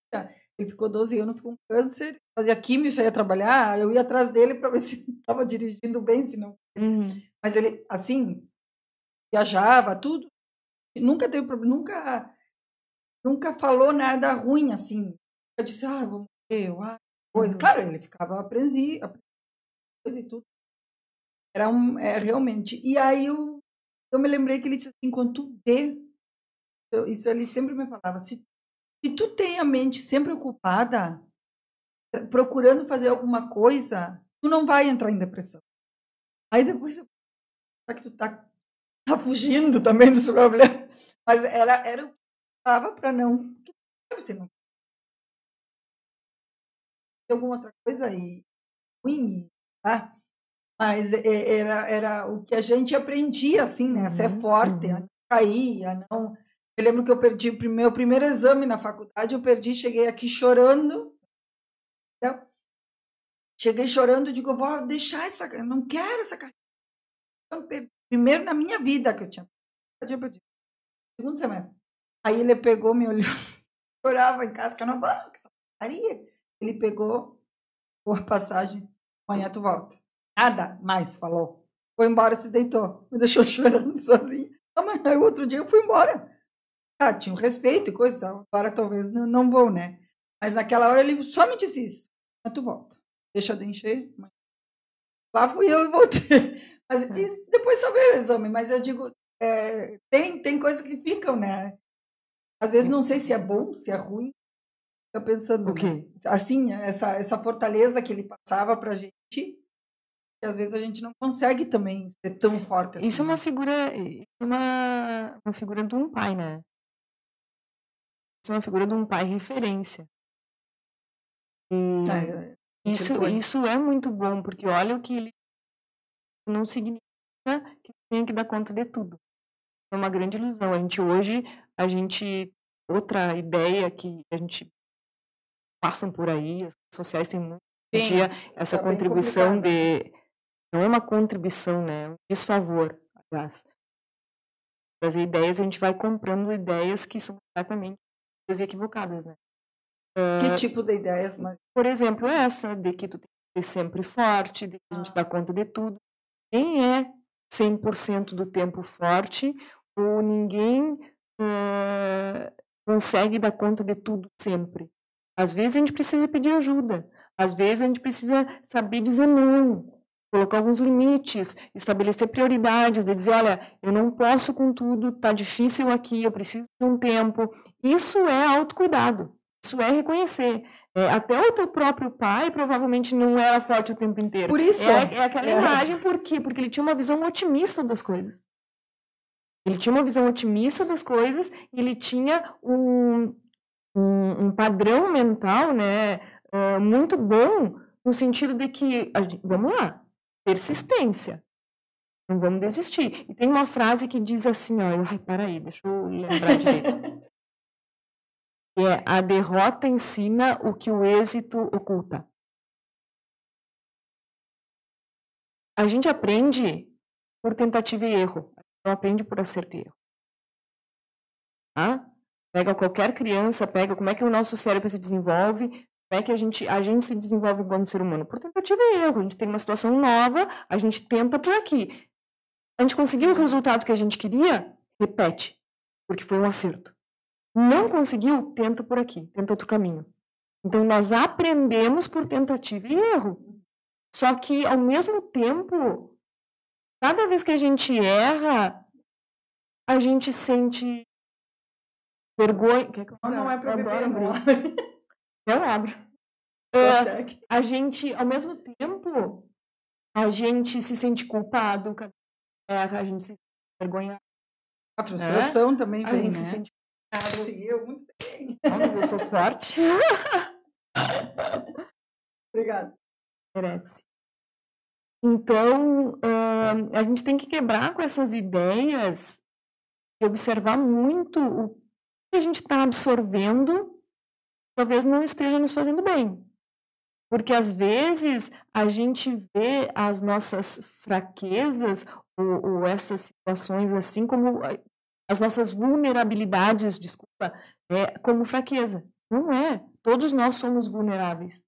Ele ficou 12 anos com câncer, fazia químio, saía trabalhar. Eu ia atrás dele para ver [laughs] se estava dirigindo bem, se não. Uhum. Mas ele, assim, viajava, tudo. Nunca teve problema, nunca, nunca falou nada ruim, assim. Eu disse, ah, vou morrer, ah, coisa. Uhum. Claro, ele ficava apreensivo, e tudo. Era um, é, realmente. E aí eu, eu me lembrei que ele disse assim, quando tu vê, isso ele sempre me falava, se, se tu tem a mente sempre ocupada, procurando fazer alguma coisa, tu não vai entrar em depressão. Aí depois, será que tu tá, tá fugindo também desse problema? Mas era, era o que estava para não... Você não alguma outra coisa aí ruim, tá? Mas era, era o que a gente aprendia, assim, né? A ser uhum, forte, a não cair, a não... Eu lembro que eu perdi o meu primeiro exame na faculdade, eu perdi, cheguei aqui chorando. Então, cheguei chorando, digo, vou deixar essa, eu não quero essa carreira. Então, primeiro na minha vida que eu tinha, eu tinha perdido. Segundo semestre. Aí ele pegou, me olhou, [laughs] chorava em casa, que eu não vou, que essa Ele pegou, por passagens, amanhã tu volta. Nada mais falou. Foi embora, se deitou. Me deixou [laughs] chorando sozinho. Aí o outro dia eu fui embora. Ah, tinha um respeito e coisa tal. Agora talvez não, não vou, né? Mas naquela hora ele só me disse isso. Mas tu volta. Deixa de encher. Lá fui eu e voltei. [laughs] Mas é. isso, depois só veio o exame. Mas eu digo, é, tem, tem coisas que ficam, né? Às vezes não sei se é bom, se é ruim. Fica pensando. O quê? Assim, essa, essa fortaleza que ele passava pra gente que às vezes a gente não consegue também ser tão forte assim. Isso é uma assim, né? figura, é uma, uma figura de um pai, né? Isso é uma figura de um pai referência. E é, isso, isso é muito bom, porque olha o que ele não significa que tem que dar conta de tudo. É uma grande ilusão. A gente hoje, a gente outra ideia que a gente passam por aí, as redes sociais têm muito Sim, dia essa tá contribuição de não é uma contribuição, né? É um desfavor, aliás. Das ideias, a gente vai comprando ideias que são completamente equivocadas, né? Que uh, tipo de ideias? Mas... Por exemplo, essa de que tu tem que ser sempre forte, de que a gente ah. dá conta de tudo. Quem é 100% do tempo forte ou ninguém uh, consegue dar conta de tudo sempre. Às vezes a gente precisa pedir ajuda, às vezes a gente precisa saber dizer não, colocar alguns limites, estabelecer prioridades, de dizer, olha, eu não posso com tudo, tá difícil aqui, eu preciso de um tempo. Isso é autocuidado, isso é reconhecer. É, até o teu próprio pai provavelmente não era forte o tempo inteiro. Por isso. É, é aquela é. imagem, por quê? Porque ele tinha uma visão otimista das coisas. Ele tinha uma visão otimista das coisas e ele tinha um, um, um padrão mental né, uh, muito bom no sentido de que, gente, vamos lá, persistência. Não vamos desistir. E tem uma frase que diz assim, ó, ai, para aí, deixa eu lembrar direito. [laughs] é, a derrota ensina o que o êxito oculta. A gente aprende por tentativa e erro não aprende por acerto e erro. Tá? Pega qualquer criança, pega como é que o nosso cérebro se desenvolve, como é que a gente, a gente se desenvolve enquanto ser humano? Por tentativa e erro. A gente tem uma situação nova, a gente tenta por aqui. A gente conseguiu o resultado que a gente queria? Repete, porque foi um acerto. Não conseguiu? Tenta por aqui, tenta outro caminho. Então, nós aprendemos por tentativa e erro. Só que, ao mesmo tempo, Cada vez que a gente erra, a gente sente vergonha. Não, não é para beber. Não abro. Uh, a gente, ao mesmo tempo, a gente se sente culpado, a gente se sente vergonha. A frustração é? também vem, a gente né? se sente Sim, eu muito bem. Mas eu sou forte. [laughs] Obrigada. Merece. Então, uh, a gente tem que quebrar com essas ideias e observar muito o que a gente está absorvendo, talvez não esteja nos fazendo bem. Porque às vezes a gente vê as nossas fraquezas ou, ou essas situações assim como as nossas vulnerabilidades, desculpa, é, como fraqueza. Não é. Todos nós somos vulneráveis.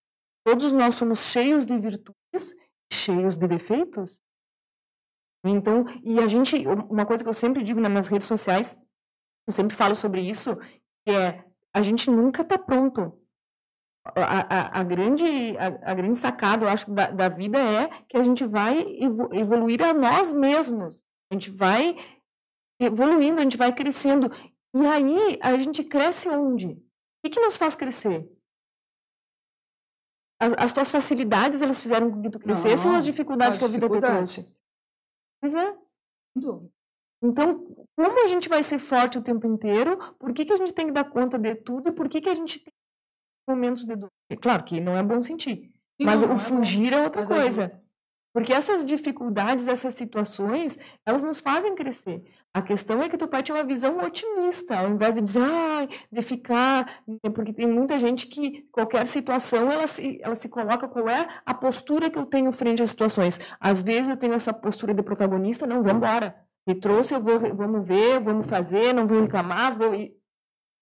Todos nós somos cheios de virtudes cheios de defeitos. Então, e a gente, uma coisa que eu sempre digo nas minhas redes sociais, eu sempre falo sobre isso, que é a gente nunca está pronto. A, a, a, grande, a, a, grande sacada, eu acho, da, da vida é que a gente vai evoluir a nós mesmos. A gente vai evoluindo, a gente vai crescendo. E aí, a gente cresce onde? O que, que nos faz crescer? As, as tuas facilidades, elas fizeram com que tu crescesse ou as dificuldades que a vida te trouxe? Pois é. Então, como a gente vai ser forte o tempo inteiro? Por que, que a gente tem que dar conta de tudo? E por que, que a gente tem momentos de dor? É claro que não é bom sentir. Sim, mas o fugir é, é outra coisa. Ajuda. Porque essas dificuldades, essas situações, elas nos fazem crescer. A questão é que teu pai tinha uma visão otimista, ao invés de dizer, ah, de ficar. Né, porque tem muita gente que, qualquer situação, ela se, ela se coloca qual é a postura que eu tenho frente às situações. Às vezes eu tenho essa postura de protagonista, não, vamos embora. Me trouxe, eu vou, vamos ver, vamos fazer, não vou reclamar, vou. E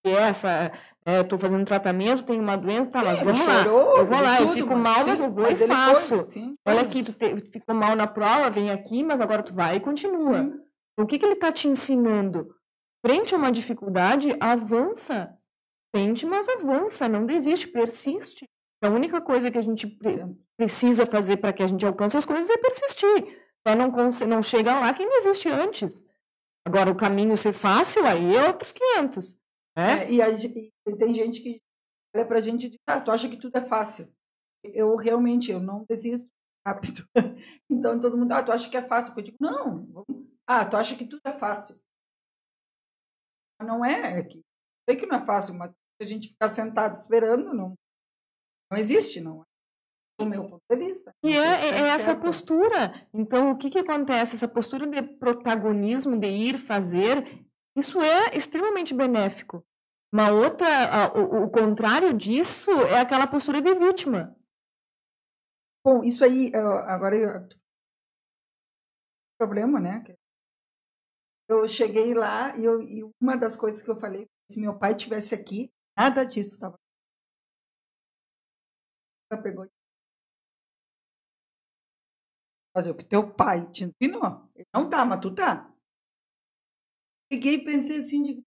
essa estou é, fazendo tratamento, tenho uma doença, tá, mas vamos lá. eu vou lá, tudo, eu fico mal, mas eu vou mas e faço. Foi, Olha aqui, tu te, ficou mal na prova, vem aqui, mas agora tu vai e continua. Sim. O que, que ele está te ensinando? Frente a uma dificuldade, avança. Sente, mas avança, não desiste, persiste. A única coisa que a gente pre precisa fazer para que a gente alcance as coisas é persistir. Só não, não chega lá quem desiste antes. Agora, o caminho ser fácil, aí é outros 500. É? é e, a, e, tem gente que olha pra gente e diz, ah, tu acha que tudo é fácil. Eu realmente, eu não desisto. rápido. [laughs] Então todo mundo, ah, tu acha que é fácil? Eu digo, não. Ah, tu acha que tudo é fácil? Não é, é que sei que não é fácil, mas a gente ficar sentado esperando não não existe, não. Do meu ponto de vista. E é, é, é essa postura. Então, o que, que acontece? Essa postura de protagonismo, de ir fazer, isso é extremamente benéfico. Uma outra, a, o, o, contrário disso é aquela postura de vítima. Bom, isso aí, agora eu, problema, né? Eu cheguei lá e, eu, e uma das coisas que eu falei, se meu pai tivesse aqui, nada disso estava pegou fazer o que teu pai te ensinou. Ele não tá, mas tu tá. Peguei e pensei assim, de...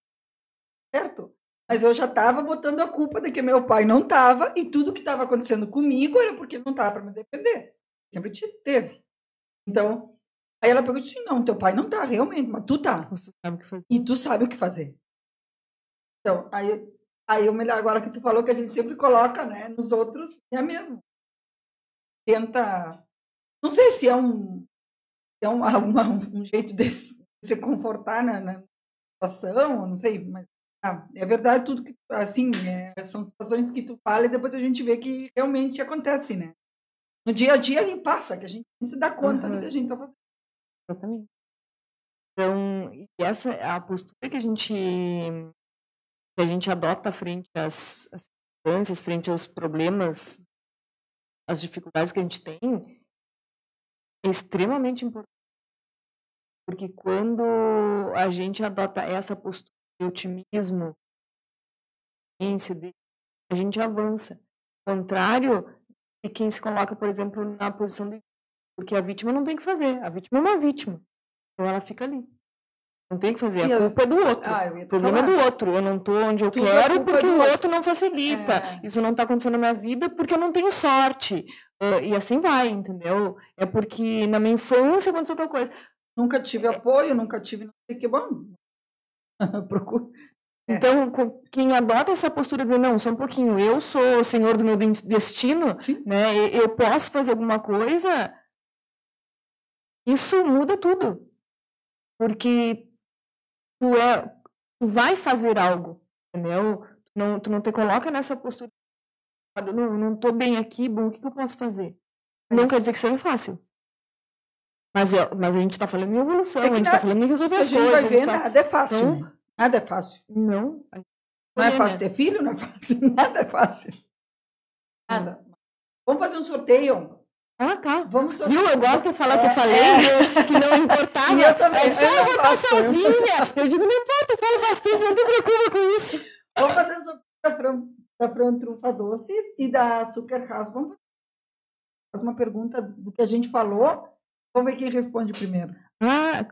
certo? Mas eu já estava botando a culpa de que meu pai não estava e tudo que estava acontecendo comigo era porque não estava para me defender. Sempre te teve. Então, aí ela perguntou assim, não, teu pai não tá realmente, mas tu tá. E tu sabe o que fazer. Então, aí Aí, o melhor, agora que tu falou que a gente sempre coloca, né, nos outros, é mesmo. Tenta. Não sei se é um, se é um, [laughs] uma, um jeito de se confortar na, na situação, não sei, mas ah, é verdade tudo que, assim, é, são situações que tu fala e depois a gente vê que realmente acontece, né? No dia a dia e passa, que a gente se dá conta uhum. do que a gente tá fazendo. Exatamente. Então, essa é a postura que a gente que a gente adota frente às, às circunstâncias, frente aos problemas, às dificuldades que a gente tem, extremamente importante. Porque quando a gente adota essa postura de otimismo, a gente avança. Ao contrário de quem se coloca, por exemplo, na posição de porque a vítima não tem que fazer. A vítima é uma vítima. Então ela fica ali. Não tem que fazer, a culpa é do outro. Ah, o problema falar. é do outro. Eu não estou onde eu Tudo é quero porque o outro. outro não facilita. É. Isso não está acontecendo na minha vida porque eu não tenho sorte. Uh, e assim vai, entendeu? É porque na minha infância aconteceu outra coisa. Nunca tive apoio, nunca tive não sei que bom. [laughs] Procuro. É. Então, quem adota essa postura de não, só um pouquinho, eu sou o senhor do meu destino, Sim. né? Eu posso fazer alguma coisa, isso muda tudo. Porque tu é, tu vai fazer algo, entendeu? Tu não, tu não te coloca nessa postura, não, não tô bem aqui, bom, o que, que eu posso fazer? Mas... Não quer dizer que seja fácil. Mas, é, mas a gente está falando em evolução, é a gente está falando em resolver as coisas. A gente vai ver, tá... nada é fácil. Então, nada é fácil. Não. Não é fácil ter filho? Não é [laughs] fácil. Nada é fácil. Nada. Vamos fazer um sorteio. Ah, tá. Vamos Viu? Eu gosto de falar é, que eu falei, é. que não importava. [laughs] E eu também. É só eu, vou estar sozinha. Eu digo, não importa, eu falo bastante, não te preocupa com isso. Vamos fazer da Fran Trufa Doces e da Açúcar House. Vamos fazer uma pergunta do que a gente falou. Vamos ver quem responde primeiro. Ah,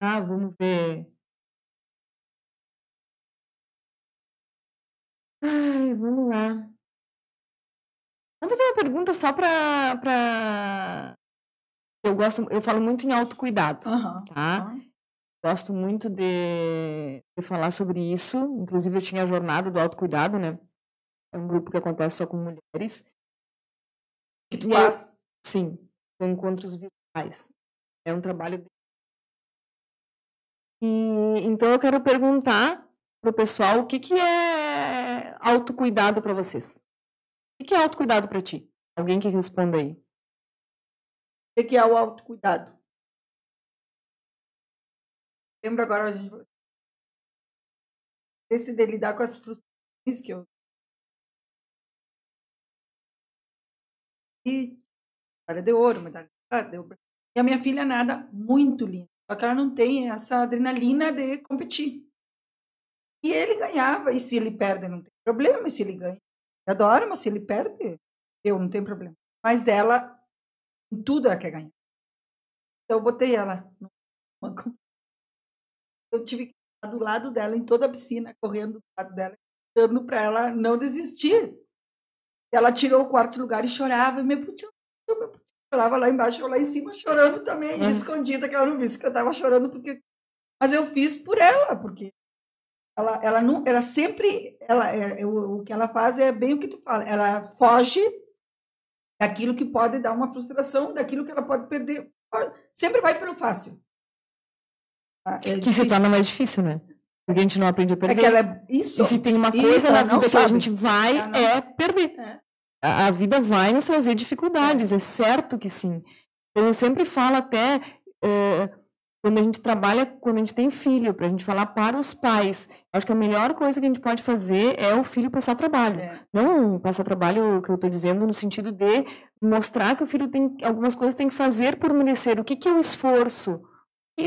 ah vamos ver. Ai, vamos lá. Vamos fazer uma pergunta só para. Pra... Eu gosto, eu falo muito em autocuidado, uhum, tá? Uhum. Gosto muito de, de falar sobre isso. Inclusive, eu tinha a jornada do autocuidado, né? É um grupo que acontece só com mulheres. Que tu faz? Sim, são encontros virtuais. É um trabalho. E, então, eu quero perguntar para o pessoal o que, que é autocuidado para vocês. O que é autocuidado para ti? Alguém que responda aí. O que é o autocuidado? Lembro agora, a gente decidir lidar com as frustrações que eu e medalha de ouro, medalha de ouro. E a minha filha nada muito linda, só que ela não tem essa adrenalina de competir. E ele ganhava, e se ele perde não tem problema, e se ele ganha adora, mas se ele perde, eu não tenho problema. Mas ela, em tudo ela quer ganhar. Então eu botei ela numa... Eu tive que estar do lado dela em toda a piscina, correndo do lado dela, dando para ela não desistir. Ela tirou o quarto lugar e chorava, e me putinha, chorava lá embaixo, eu lá em cima chorando também, uhum. escondida, que ela não visse que eu estava chorando porque mas eu fiz por ela, porque ela, ela não, ela sempre, ela, é, o, o que ela faz é bem o que tu fala. Ela foge, daquilo que pode dar uma frustração, daquilo que ela pode perder. Sempre vai pelo fácil. Ah, é que se torna mais difícil, né? Porque a gente não aprende a perder. É ela é... Isso. E se tem uma coisa isso, na vida que sabe. a gente vai, é perder. É. A, a, vida vai nos trazer dificuldades, é. é certo que sim. Eu sempre falo até é, quando a gente trabalha, quando a gente tem filho, para a gente falar para os pais. Acho que a melhor coisa que a gente pode fazer é o filho passar trabalho. É. Não passar trabalho, que eu estou dizendo, no sentido de mostrar que o filho tem algumas coisas tem que fazer por merecer. O que, que é o esforço?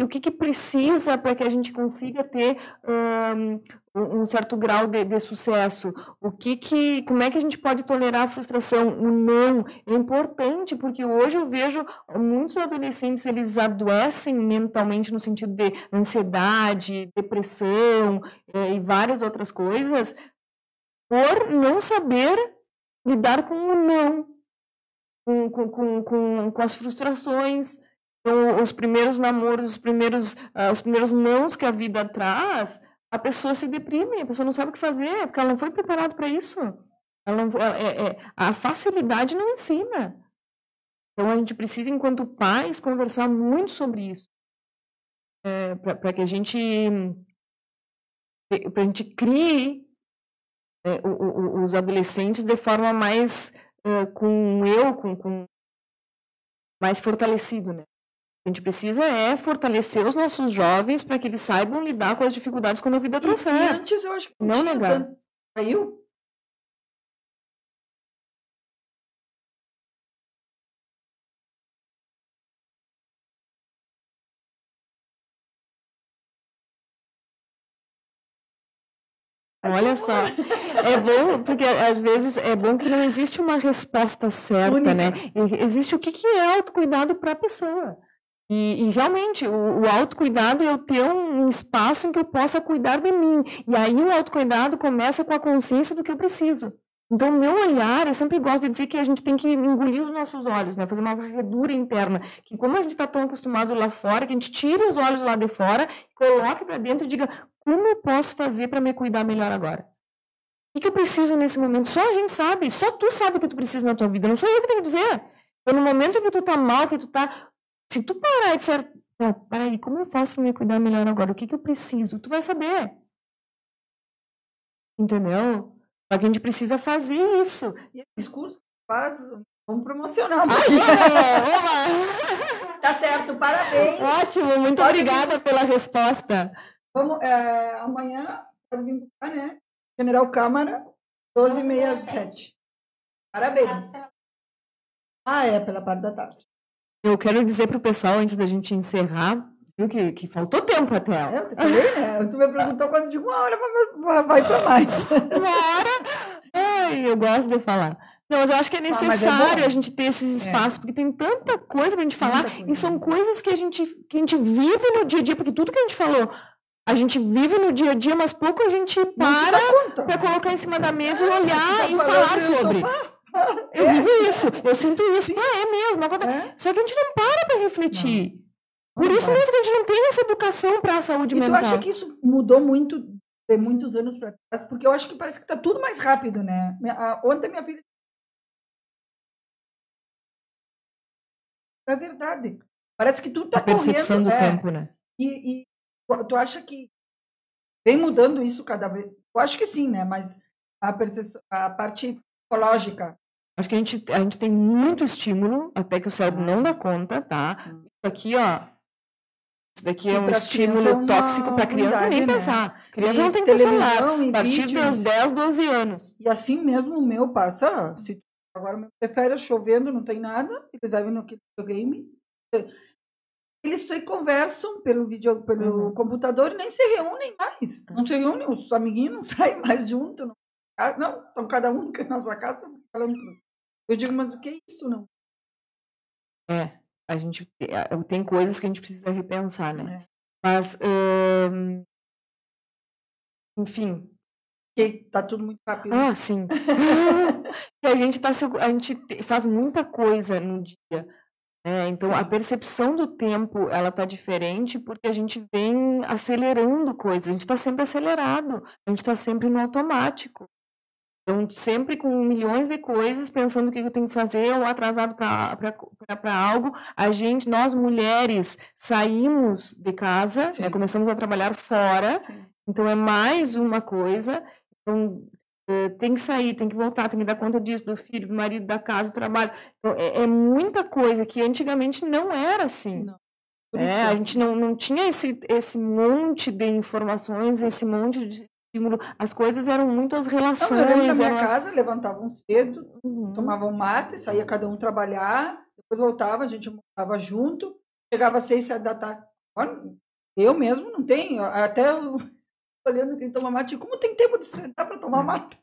O que, que precisa para que a gente consiga ter um, um certo grau de, de, sucesso? O que que, como é que a gente pode tolerar a frustração? O não é importante porque hoje eu vejo muitos adolescentes eles adoecem mentalmente no sentido de ansiedade, depressão é, e várias outras coisas por não saber lidar com o não, com, com, com, com as frustrações os primeiros namoros, os primeiros, uh, os primeiros nãos que a vida traz, a pessoa se deprime, a pessoa não sabe o que fazer, porque ela não foi preparada para isso. Ela não, é, é, a facilidade não ensina. Então, a gente precisa, enquanto pais, conversar muito sobre isso. É, para que a gente para a gente crie é, o, os adolescentes de forma mais é, com eu, com, com mais fortalecido, né? A gente precisa é fortalecer os nossos jovens para que eles saibam lidar com as dificuldades quando a vida trouxer. E antes eu acho que não, negar. Saiu? Olha só, é bom, porque às vezes é bom que não existe uma resposta certa, Única. né? Existe o que, que é autocuidado para a pessoa. E, e, realmente, o, o autocuidado é eu ter um, espaço em que eu possa cuidar de mim. E aí o autocuidado começa com a consciência do que eu preciso. Então, meu olhar, eu sempre gosto de dizer que a gente tem que engolir os nossos olhos, né? fazer uma varredura interna. Que como a gente está tão acostumado lá fora, que a gente tire os olhos lá de fora, coloque para dentro e diga, como eu posso fazer para me cuidar melhor agora? O que, que eu preciso nesse momento? Só a gente sabe, só tu sabe o que tu precisa na tua vida, não sou eu que tenho que dizer. Então, no momento que tu tá mal, que tu tá se tu parar e disser, ah, peraí, como eu faço para me cuidar melhor agora? O que, que eu preciso? Tu vai saber. Entendeu? A gente precisa fazer isso. E esse discurso que faz, vamos promocionar. [laughs] Ah, tá certo, parabéns. Ótimo, muito Pode obrigada vir. pela resposta. Vamos, é, amanhã, pode vir buscar, né? General Câmara, 12h67. Parabéns. Ah, é, pela parte da tarde. Eu quero dizer para o pessoal, antes da gente encerrar, viu, que, que faltou tempo até. É, eu falei, né? [laughs] Tu me perguntou quando de uma hora, vai para mais. [laughs] uma hora? Ai, eu gosto de falar. Não, mas eu acho que é, ah, é necessário ah, é a gente ter esses é. espaços, é. porque tem tanta coisa para a gente falar, e são coisas que a, gente, que a gente vive no dia a dia, porque tudo que a gente falou, a gente vive no dia a dia, mas pouco a gente para para colocar em cima da mesa e é, olhar tá e falar sobre. Eu é. vivo isso, eu sinto isso. Ah, é mesmo. Agora... É. Só que a gente não para para refletir. Não. Por isso mesmo que a gente não tem essa educação para a saúde e mental. E tu acha que isso mudou muito de muitos anos para trás? Porque eu acho que parece que está tudo mais rápido, né? Ontem minha filha. É verdade. Parece que tudo está correndo. A percepção do é. tempo, né? E, e tu acha que vem mudando isso cada vez? Eu acho que sim, né? Mas a, a parte psicológica Acho que a gente, a gente tem muito estímulo, até que o cérebro não dá conta, tá? Hum. Isso aqui, ó. Isso daqui é um estímulo é tóxico para criança nem né? pensar. Criança e não tem que nada. A partir vídeos. dos 10, 12 anos. E assim mesmo o meu passa. Se agora meu prefere chovendo, não tem nada, ele vai no videogame. Eles só conversam pelo vídeo, pelo uhum. computador e nem se reúnem mais. Não se reúnem, os amiguinhos não [laughs] saem mais juntos. Não, não estão cada um [laughs] na sua casa falando eu digo, mas o que é isso, não? É, a gente tem coisas que a gente precisa repensar, né? É. Mas, hum, enfim. Que tá tudo muito rápido. Ah, sim. [laughs] a gente tá, a gente faz muita coisa no dia. Né? Então, sim. a percepção do tempo, ela tá diferente porque a gente vem acelerando coisas. A gente está sempre acelerado. A gente está sempre no automático. Então, sempre com milhões de coisas, pensando o que eu tenho que fazer, ou atrasado para algo. A gente, nós mulheres, saímos de casa, né, começamos a trabalhar fora. Sim. Então, é mais uma coisa. Então, é, tem que sair, tem que voltar, tem que dar conta disso, do filho, do marido, da casa, do trabalho. Então, é, é muita coisa que antigamente não era assim. Não. É, a gente não, não tinha esse, esse monte de informações, esse monte de estímulo. As coisas eram muito as relações. Não, eu lembro na minha casa, as... levantavam cedo, uhum. tomavam mate, saía cada um trabalhar, depois voltava, a gente almoçava junto, chegava às seis, sete da tarde. Eu mesmo não tenho, até [laughs] olhando quem toma mate, como tem tempo de sentar para tomar mate?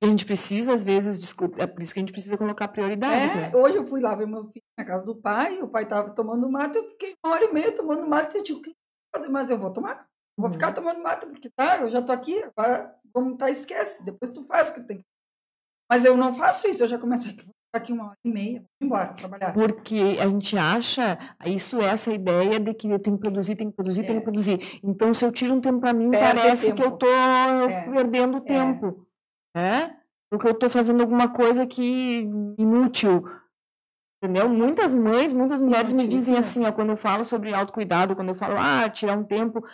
A gente precisa, às vezes, discutir, é por isso que a gente precisa colocar prioridades, é, né? Hoje eu fui lá ver meu filho na casa do pai, o pai estava tomando mate, eu fiquei uma hora e meia tomando mate, eu digo, o que fazer mais? Eu vou tomar. Vou uhum. ficar tomando mate, porque tá, eu já tô aqui, agora vamos tá, esquece, depois tu faz o que tem que Mas eu não faço isso, eu já começo aqui, vou ficar aqui uma hora e meia, vou embora trabalhar. Porque a gente acha, isso é essa ideia de que eu tenho que produzir, tenho que produzir, é. tenho que produzir. Então, se eu tiro um tempo para mim, Perde parece tempo. que eu tô é. perdendo é. tempo. É. Porque eu tô fazendo alguma coisa que inútil. Entendeu? Muitas mães, muitas mulheres me dizem assim, ó, quando eu falo sobre autocuidado, quando eu falo, ah, tirar um tempo,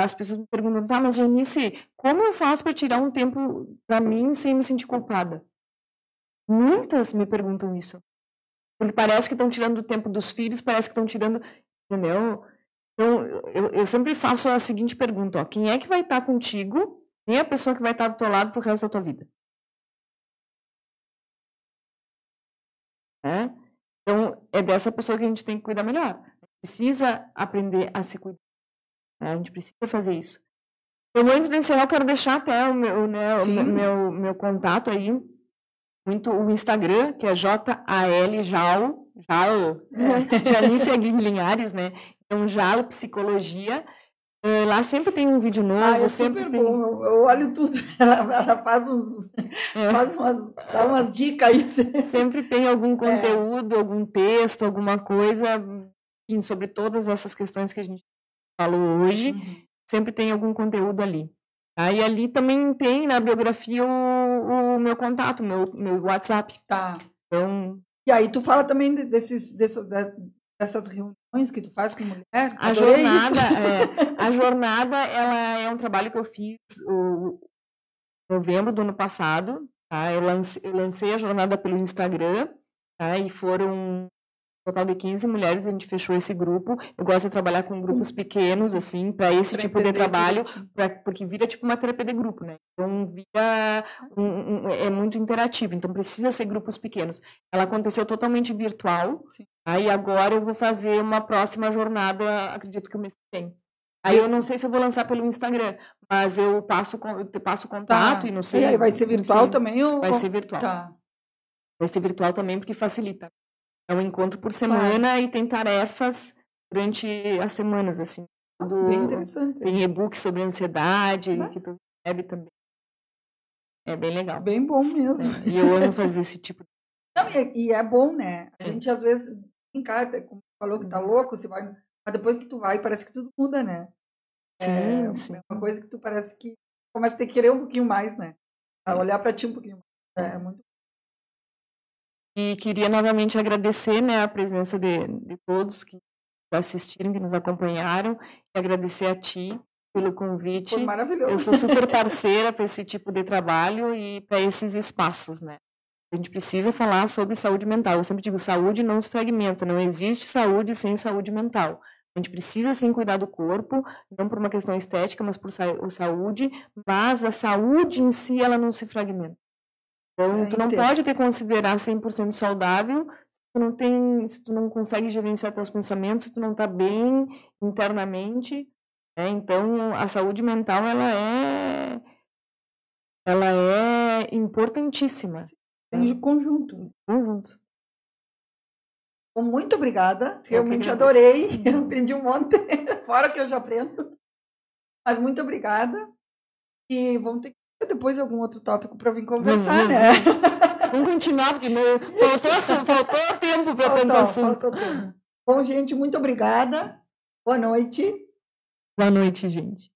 as pessoas me perguntam, tá, mas Janice, como eu faço para tirar um tempo para mim sem me sentir culpada? Muitas me perguntam isso. Porque parece que estão tirando o tempo dos filhos, parece que estão tirando, entendeu? Então, eu, eu sempre faço a seguinte pergunta, ó, quem é que vai estar tá contigo? Quem é a pessoa que vai estar tá do teu lado pro resto da tua vida? É? Então, é dessa pessoa que a gente tem que cuidar melhor. Precisa aprender a se cuidar. Né? A gente precisa fazer isso. Então, antes de encerrar, eu quero deixar até o meu, né, o meu, meu contato aí, muito o Instagram, que é J-A-L Jal, Jal, é. [laughs] Janice Aguirre Linhares, né? Então, Jalo Psicologia. Uh, lá sempre tem um vídeo novo. Ah, é sempre tem... bom. Eu, eu, olho tudo. [laughs] Ela, ela faz uns. É. Faz umas, dá umas dicas aí. [laughs] Sempre tem algum é. conteúdo, é. algum texto, alguma coisa enfim, sobre todas essas questões que a gente falou hoje, uhum. sempre tem algum conteúdo ali. Tá? E ali também tem na biografia o, o meu contato, meu, meu WhatsApp. Tá. Então. E aí tu fala também desses, dessas, dessas reuniões que tu faz com mulher? A jornada, é, a [laughs] jornada, ela é um trabalho que eu fiz o novembro do ano passado. Tá? Eu, lancei, eu lancei a jornada pelo Instagram, tá? e foram total de 15 mulheres, a gente fechou esse grupo. Eu gosto de trabalhar com grupos hum. pequenos, assim, para esse tipo de trabalho, pra, porque vira tipo uma terapia de grupo, né? Então, vira um, um, é muito interativo, então precisa ser grupos pequenos. Ela aconteceu totalmente virtual, aí agora eu vou fazer uma próxima jornada, acredito que o mês que vem. Aí eu não sei se eu vou lançar pelo Instagram, mas eu passo, eu passo contato tá. e não sei. E aí vai ser virtual também? Ou... Vai ser virtual. Tá. Vai ser virtual também porque facilita. É um encontro por semana claro. e tem tarefas durante as semanas, assim. Tudo, Bem interessante. Tem e-book sobre ansiedade, ah. que tu recebe também. É bem legal. Bem bom mesmo. É, e eu amo fazer esse tipo de Não, e, e é bom, né? A gente às vezes encata, como falou que tá uhum. louco, você vai. Mas depois que tu vai, parece que tudo muda, né? Sim, é, sim. é uma coisa que tu parece que começa a ter que querer um pouquinho mais, né? A olhar para ti um pouquinho mais. É, é muito e queria novamente agradecer né, a presença de, de todos que assistiram, que nos acompanharam, e agradecer a ti pelo convite. Foi maravilhoso. Eu sou super parceira para esse tipo de trabalho e para esses espaços, né? A gente precisa falar sobre saúde mental. Eu sempre digo, saúde não se fragmenta, não existe saúde sem saúde mental. A gente precisa sim cuidar do corpo, não por uma questão estética, mas por saúde, mas a saúde em si ela não se fragmenta. Então, tu não pode te considerar 100% saudável se tu não tem, se tu não consegue gerenciar teus pensamentos, se tu não está bem internamente. Né? Então, a saúde mental, ela é ela é importantíssima. Tem né? conjunto. Conjunto. Muito obrigada. Realmente adorei. Eu [laughs] [laughs] aprendi um monte, [laughs] fora que eu já aprendo. Mas muito obrigada. E vamos ter que depois algum outro tópico para vir conversar, né? [laughs] Vamos continuar, porque não... faltou, faltou tempo para tanto assunto. Bom, gente, muito obrigada. Boa noite. Boa noite, gente.